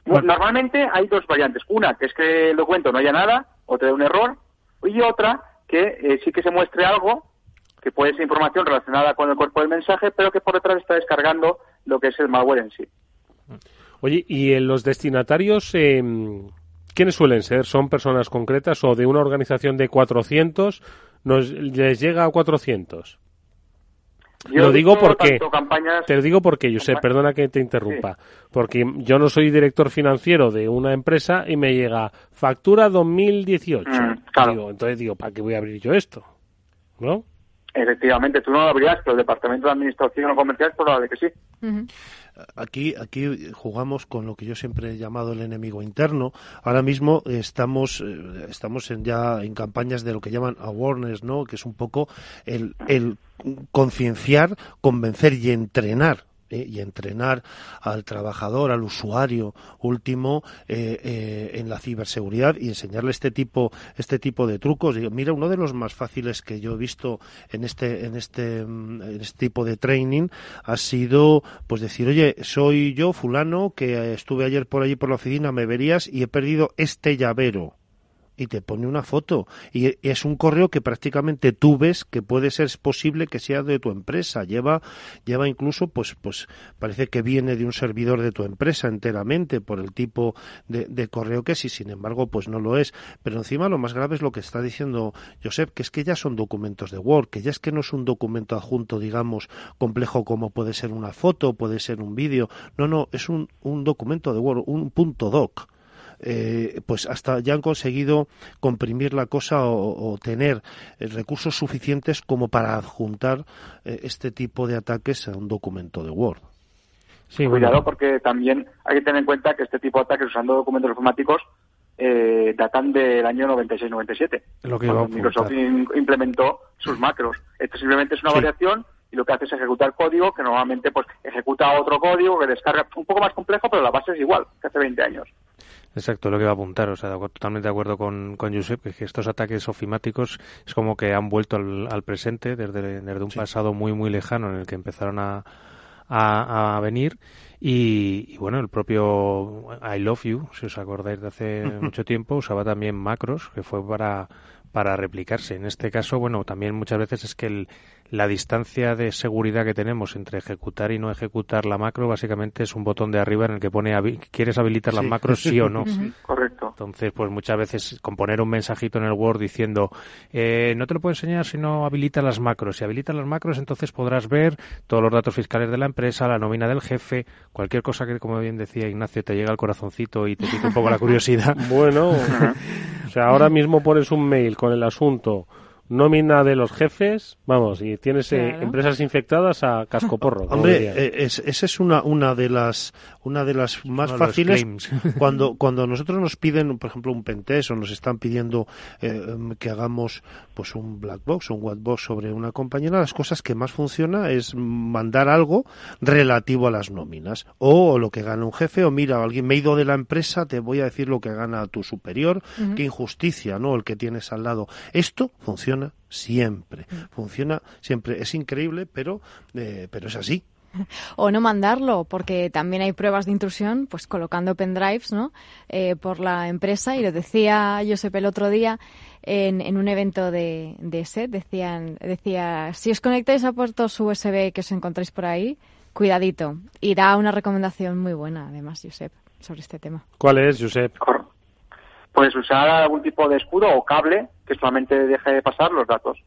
Normalmente hay dos variantes. Una, que es que el documento no haya nada o te dé un error, y otra, que eh, sí que se muestre algo, que puede ser información relacionada con el cuerpo del mensaje, pero que por detrás está descargando lo que es el malware en sí. Oye, ¿y en los destinatarios em, quiénes suelen ser? ¿Son personas concretas o de una organización de 400 nos les llega a 400? Lo digo porque te lo digo porque sé perdona que te interrumpa, porque yo no soy director financiero de una empresa y me llega factura 2018. Mm, claro. entonces digo, ¿para qué voy a abrir yo esto? ¿No? Efectivamente, tú no lo abrías, pero el departamento de administración o comercial es probable que sí. Aquí, aquí jugamos con lo que yo siempre he llamado el enemigo interno. Ahora mismo estamos, eh, estamos en ya en campañas de lo que llaman awareness, ¿no? Que es un poco el, el concienciar, convencer y entrenar y entrenar al trabajador, al usuario último eh, eh, en la ciberseguridad y enseñarle este tipo, este tipo de trucos. Mira, uno de los más fáciles que yo he visto en este, en este, en este tipo de training ha sido, pues decir, oye, soy yo fulano que estuve ayer por allí por la oficina, me verías y he perdido este llavero y te pone una foto. Y es un correo que prácticamente tú ves que puede ser posible que sea de tu empresa. Lleva, lleva incluso, pues, pues parece que viene de un servidor de tu empresa enteramente por el tipo de, de correo que es y sin embargo, pues no lo es. Pero encima lo más grave es lo que está diciendo Josep, que es que ya son documentos de Word, que ya es que no es un documento adjunto, digamos, complejo como puede ser una foto, puede ser un vídeo. No, no, es un, un documento de Word, un punto doc. Eh, pues hasta ya han conseguido comprimir la cosa o, tener eh, recursos suficientes como para adjuntar eh, este tipo de ataques a un documento de Word. Sí, Cuidado porque también hay que tener en cuenta que este tipo de ataques usando documentos informáticos datan del año 96-97, cuando Microsoft implementó sus macros. Esto simplemente es una variación y lo que hace es ejecutar código que normalmente pues ejecuta otro código que descarga un poco más complejo, pero la base es igual que hace 20 años. Exacto, lo que iba a apuntar, o sea, totalmente de acuerdo con, con Josep, que estos ataques ofimáticos es como que han vuelto al, presente desde, desde un pasado muy, muy lejano en el que empezaron a, a, venir y, bueno, el propio I Love You, si os acordáis de hace mucho tiempo, usaba también macros, que fue para, para replicarse. En este caso, bueno, también muchas veces es que el, la distancia de seguridad que tenemos entre ejecutar y no ejecutar la macro básicamente es un botón de arriba en el que pone ¿quieres habilitar las macros sí o no? Correcto. Entonces, pues muchas veces con poner un mensajito en el Word diciendo eh, no te lo puedo enseñar si no habilita las macros. Si habilitas las macros, entonces podrás ver todos los datos fiscales de la empresa, la nómina del jefe, cualquier cosa que, como bien decía Ignacio, te llega al corazoncito y te pica un poco la curiosidad. bueno, o sea, ahora mismo pones un mail con el asunto nómina de los jefes, vamos, y tienes eh, empresas infectadas a cascoporro. Hombre, eh, esa es una, una de las una de las más fáciles cuando cuando nosotros nos piden, por ejemplo, un pentest o nos están pidiendo eh, que hagamos pues un black box o un white box sobre una compañera, las cosas que más funciona es mandar algo relativo a las nóminas o lo que gana un jefe o mira, alguien me ha ido de la empresa, te voy a decir lo que gana tu superior, qué injusticia, ¿no? El que tienes al lado. Esto funciona siempre. Funciona siempre. Es increíble, pero, eh, pero es así. O no mandarlo, porque también hay pruebas de intrusión, pues colocando pendrives, ¿no? Eh, por la empresa. Y lo decía Josep el otro día en, en un evento de, de SET, decían, decía, si os conectáis a puertos USB que os encontráis por ahí, cuidadito. Y da una recomendación muy buena, además, Josep, sobre este tema. ¿Cuál es, Josep? Puedes usar algún tipo de escudo o cable que solamente deje pasar los datos.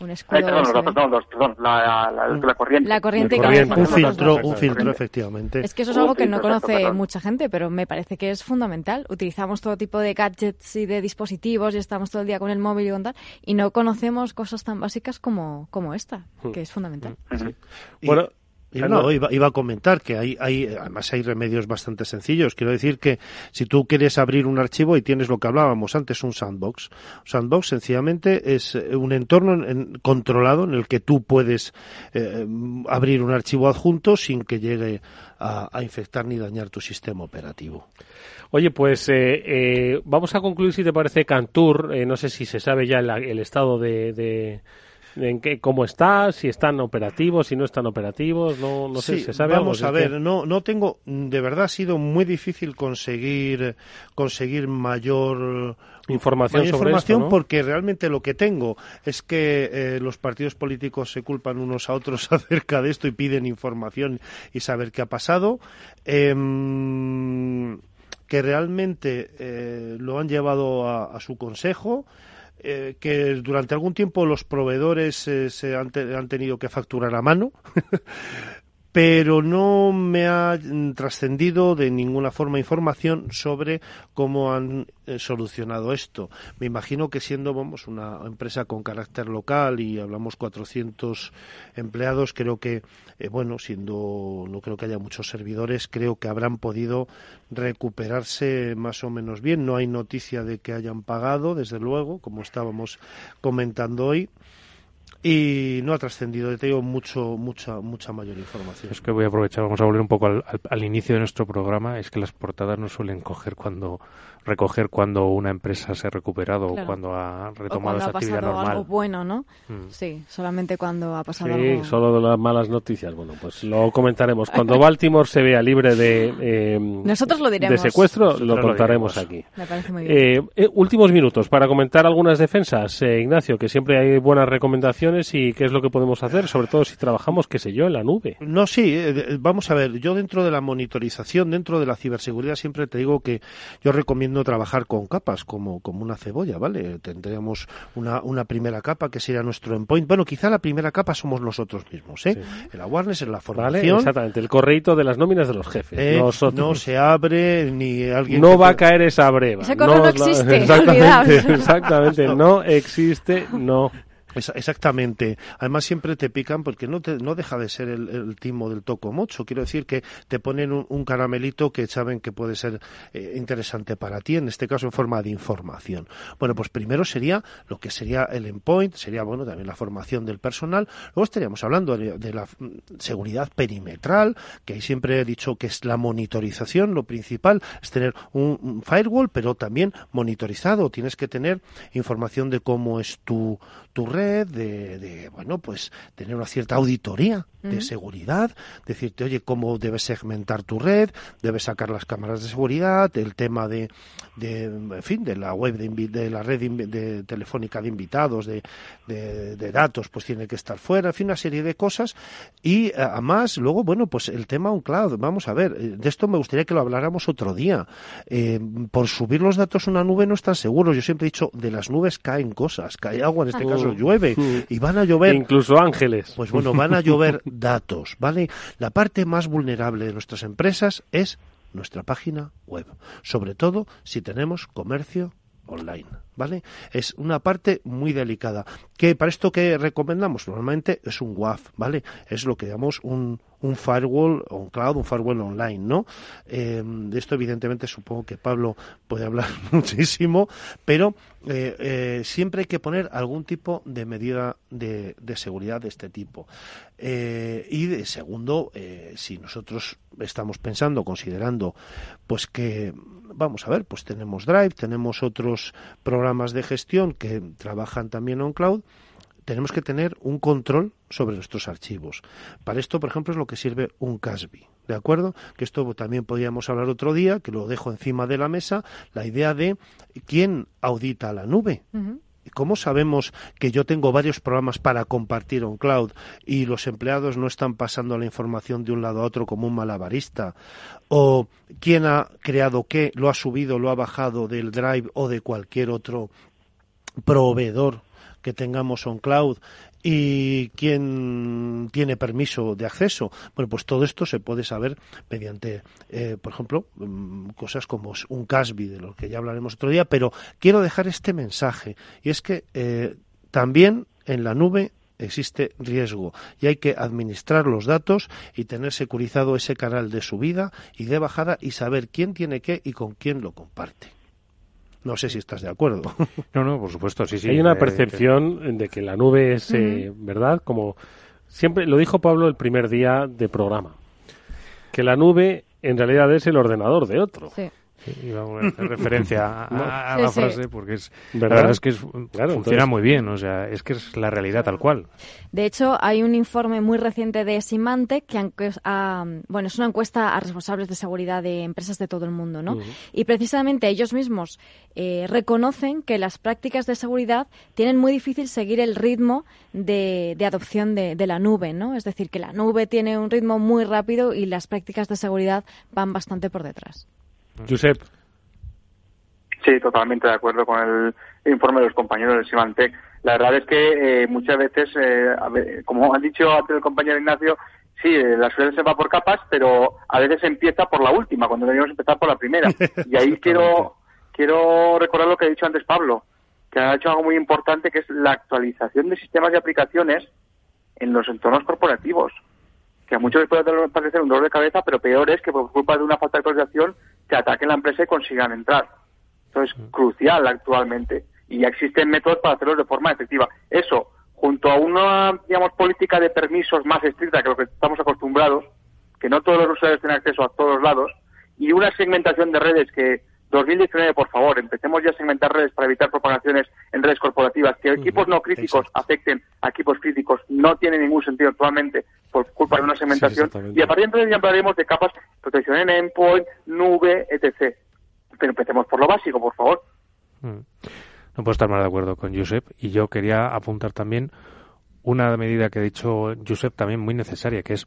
Un escudo. perdón, los datos, no, perdón, la, la, corriente. La corriente, Un filtro, un filtro, efectivamente. Es que eso es algo que no conoce mucha gente, pero me parece que es fundamental. Utilizamos todo tipo de gadgets y de dispositivos y estamos todo el día con el móvil y con tal, y no conocemos cosas tan básicas como, como esta, hmm. que es fundamental. Bueno, no, iba, iba, a comentar que hay, hay, además hay remedios bastante sencillos. Quiero decir que si tú quieres abrir un archivo y tienes lo que hablábamos antes, un sandbox. Sandbox sencillamente es eh, un entorno controlado en el que tú puedes eh, abrir un archivo adjunto sin que llegue a, infectar ni dañar tu sistema operativo. Oye, pues eh, vamos a concluir, si te parece, Cantur. no sé si se sabe ya el, estado de en qué, cómo está, si están operativos, si no están operativos, no, no sé, ¿se sabe Vamos a ver, no, no tengo, de verdad ha sido muy difícil conseguir, conseguir mayor información, sobre información porque realmente lo que tengo es que eh, los partidos políticos se culpan unos a otros acerca de esto y piden información y saber qué ha pasado. Em, que realmente eh, lo han llevado a su consejo eh, que durante algún tiempo los proveedores eh, se han, han, tenido que facturar a mano pero no me ha trascendido de ninguna forma información sobre cómo han eh, solucionado esto. Me imagino que siendo vamos una empresa con carácter local y hablamos 400 empleados, creo que eh, bueno, siendo no creo que haya muchos servidores, creo que habrán podido recuperarse más o menos bien. No hay noticia de que hayan pagado, desde luego, como estábamos comentando hoy y no ha trascendido, te digo mucho, mucha, mucha mayor información. Es que voy a aprovechar, vamos a volver un poco al, al, inicio de nuestro programa, es que las portadas no suelen coger cuando recoger cuando una empresa se ha recuperado o cuando ha retomado esa actividad normal. algo bueno, ¿no? Mm. Sí, solamente cuando ha pasado Sí, algo. solo de las malas noticias. Bueno, pues lo comentaremos. Cuando Baltimore se vea libre de, eh, Nosotros lo diremos. de secuestro, Nosotros lo contaremos aquí. Me parece muy bien. Eh, eh, últimos minutos para comentar algunas defensas, eh, Ignacio, que siempre hay buenas recomendaciones y qué es lo que podemos hacer, sobre todo si trabajamos, qué sé yo, en la nube. No, sí, eh, vamos a ver, yo dentro de la monitorización, dentro de la ciberseguridad, siempre te digo que yo recomiendo trabajar con capas, como, como una cebolla, ¿vale? Tendríamos una, una primera capa que sería nuestro endpoint. Bueno, quizá la primera capa somos nosotros mismos, ¿eh? El awareness, en la ¿Vale? formación. Exactamente, el correíto de las nóminas de los jefes. eh, Nosotros- no se abre ni alguien. No va a caer esa breva. Ese correo no la- existe, Exactamente, exactamente. No existe, no. Exactamente. Además siempre te pican porque no te, no deja de ser el, timo del toco mocho. Quiero decir que te ponen un, un caramelito que saben que puede ser eh, interesante para ti, en este caso en forma de información. Bueno, pues primero sería lo que sería el endpoint, sería bueno también la formación del personal. Luego estaríamos hablando de, de la mm, seguridad perimetral, que ahí siempre he dicho que es la monitorización. Lo principal es tener un, un firewall, pero también monitorizado. Tienes que tener información de cómo es tu, tu red, de, de, bueno, pues tener una cierta auditoría de seguridad, decirte, oye, cómo debes segmentar tu red, debes sacar las cámaras de seguridad, el tema de, de en fin, de la web de, la red de telefónica de invitados, de, de, datos, pues tiene que estar fuera, en fin, una serie de cosas. Y eh, además, luego, bueno, pues el tema un cloud, vamos a ver, eh, de esto me gustaría que lo habláramos otro día. Eh, por subir los datos a una nube no están seguros. Yo siempre he dicho, de las nubes caen cosas, cae agua, en este Mm. caso llueve, y van a llover. Incluso ángeles. Pues bueno, van a llover datos, ¿vale? La parte más vulnerable de nuestras empresas es nuestra página web, sobre todo si tenemos comercio online, ¿vale? Es una parte muy delicada. Que para esto que recomendamos normalmente es un WAF, ¿vale? Es lo que llamamos un, un firewall on cloud, un firewall online, ¿no? Eh, de esto evidentemente supongo que Pablo puede hablar muchísimo, pero eh, eh, siempre hay que poner algún tipo de medida de, de seguridad de este tipo. Y de segundo, si nosotros estamos pensando, considerando, pues que, vamos a ver, pues tenemos Drive, tenemos otros programas de gestión que trabajan también on cloud, tenemos que tener un control sobre nuestros archivos. Para esto, por ejemplo, es lo que sirve un CASB. ¿De acuerdo? Que esto también podríamos hablar otro día, que lo dejo encima de la mesa, la idea de quién audita la nube. ¿Cómo sabemos que yo tengo varios programas para compartir on cloud y los empleados no están pasando la información de un lado a otro como un malabarista? ¿O quién ha creado qué, lo ha subido, lo ha bajado del Drive o de cualquier otro proveedor que tengamos on cloud y quién tiene permiso de acceso. Bueno, pues todo esto se puede saber mediante, eh, por ejemplo, mm, cosas como un CASB, de lo que ya hablaremos otro día, pero quiero dejar este mensaje y es que eh, también en la nube existe riesgo y hay que administrar los datos y tener securizado ese canal de subida y de bajada y saber quién tiene qué y con quién lo comparte. No sé si estás de acuerdo. No, no, por supuesto, sí, sí. Hay una Eh, percepción de que la nube es, eh, ¿verdad? Como siempre lo dijo Pablo el primer día de programa, que la nube en realidad es el ordenador de otro. Sí. Sí, iba a hacer referencia a, a- a Sí, la sí. frase porque es la ¿Verdad? verdad es que es- Claro, funciona entonces- muy bien, o sea, es que es la realidad tal cual. De hecho, hay un informe muy reciente de Symantec que encues- ha- bueno, es una encuesta a responsables de seguridad de empresas de todo el mundo, ¿no? Y precisamente ellos mismos eh, reconocen que las prácticas de seguridad tienen muy difícil seguir el ritmo de, de adopción de, de la nube, ¿no? Es decir, que la nube tiene un ritmo muy rápido y las prácticas de seguridad van bastante por detrás. Josep. Sí, totalmente de acuerdo con el informe de los compañeros de Symantec. La verdad es que eh, muchas veces, eh, a ver, como ha dicho antes el compañero Ignacio, sí, eh, la seguridad se va por capas, pero a veces empieza por la última, cuando deberíamos empezar por la primera. Y ahí quiero, quiero recordar lo que ha dicho antes Pablo, que ha hecho algo muy importante, que es la actualización de sistemas y aplicaciones en los entornos corporativos que a muchos les puede parecer un dolor de cabeza, pero peor es que por culpa de una falta de actualización te ataquen la empresa y consigan entrar. Eso es crucial actualmente y ya existen métodos para hacerlo de forma efectiva. Eso, junto a una, digamos, política de permisos más estricta que lo que estamos acostumbrados, que no todos los usuarios tienen acceso a todos lados, y una segmentación de redes que 2019, por favor, empecemos ya a segmentar redes para evitar propagaciones en redes corporativas. Que equipos no críticos afecten a equipos críticos no tiene ningún sentido actualmente por culpa de una segmentación. y a partir de entonces ya hablaremos de capas, protección en endpoint, nube, etc. Pero empecemos por lo básico, por favor. Mm. No puedo estar más de acuerdo con Josep. Y yo quería apuntar también una medida que ha dicho Josep también muy necesaria, que es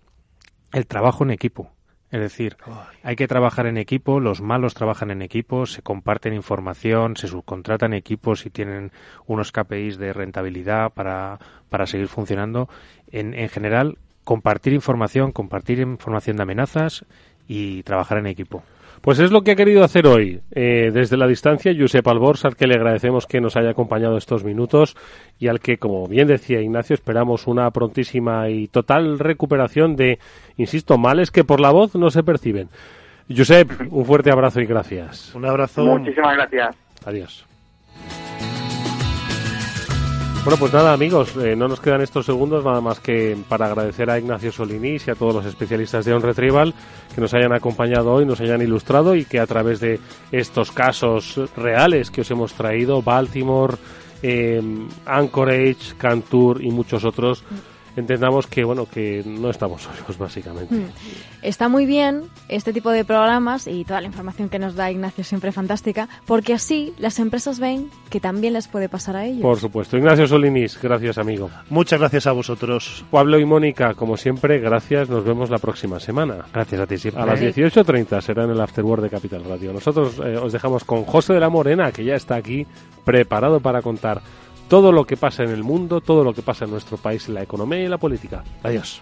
el trabajo en equipo. Es decir, hay que trabajar en equipo, los malos trabajan en equipo, se comparten información, se subcontratan equipos y tienen unos KPIs de rentabilidad para, para seguir funcionando. En, en general, compartir información, compartir información de amenazas y trabajar en equipo. Pues es lo que ha querido hacer hoy, eh, desde la distancia, Josep Albors, al que le agradecemos que nos haya acompañado estos minutos y al que, como bien decía Ignacio, esperamos una prontísima y total recuperación de, insisto, males que por la voz no se perciben. Josep, un fuerte abrazo y gracias. Un abrazo. Muchísimas gracias. Adiós. Bueno, pues nada, amigos, eh, no nos quedan estos segundos nada más que para agradecer a Ignacio Solinís y a todos los especialistas de On Retrieval que nos hayan acompañado hoy, nos hayan ilustrado y que a través de estos casos reales que os hemos traído, Baltimore, eh, Anchorage, Cantur y muchos otros, entendamos que bueno que no estamos solos básicamente. Mm. Está muy bien este tipo de programas y toda la información que nos da Ignacio siempre fantástica, porque así las empresas ven que también les puede pasar a ellos. Por supuesto. Ignacio Solinis, gracias amigo. Muchas gracias a vosotros. Pablo y Mónica, como siempre, gracias. Nos vemos la próxima semana. Gracias a ti siempre. A las 18.30 será en el Afterword de Capital Radio. Nosotros eh, os dejamos con José de la Morena, que ya está aquí preparado para contar todo lo que pasa en el mundo, todo lo que pasa en nuestro país, en la economía y la política. Adiós.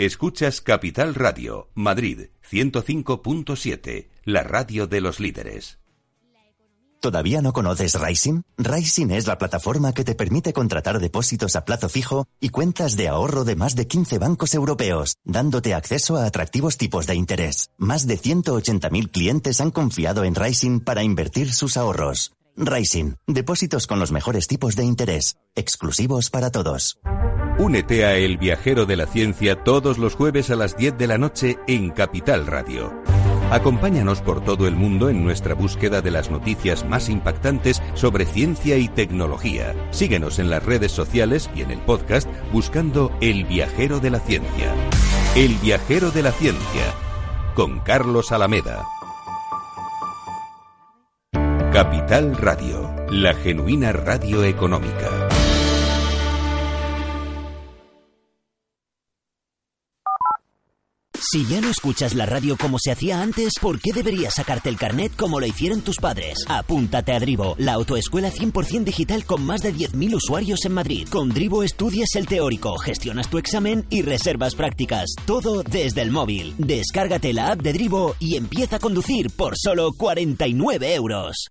Escuchas Capital Radio, Madrid 105.7, la radio de los líderes. ¿Todavía no conoces Rising? Rising es la plataforma que te permite contratar depósitos a plazo fijo y cuentas de ahorro de más de 15 bancos europeos, dándote acceso a atractivos tipos de interés. Más de 180.000 clientes han confiado en Rising para invertir sus ahorros. Rising, depósitos con los mejores tipos de interés, exclusivos para todos. Únete a El Viajero de la Ciencia todos los jueves a las 10 de la noche en Capital Radio. Acompáñanos por todo el mundo en nuestra búsqueda de las noticias más impactantes sobre ciencia y tecnología. Síguenos en las redes sociales y en el podcast buscando El Viajero de la Ciencia. El Viajero de la Ciencia, con Carlos Alameda. Capital Radio, la genuina radio económica. Si ya no escuchas la radio como se hacía antes, ¿por qué deberías sacarte el carnet como lo hicieron tus padres? Apúntate a Drivo, la autoescuela 100% digital con más de 10.000 usuarios en Madrid. Con Drivo estudias el teórico, gestionas tu examen y reservas prácticas. Todo desde el móvil. Descárgate la app de Drivo y empieza a conducir por solo 49 euros.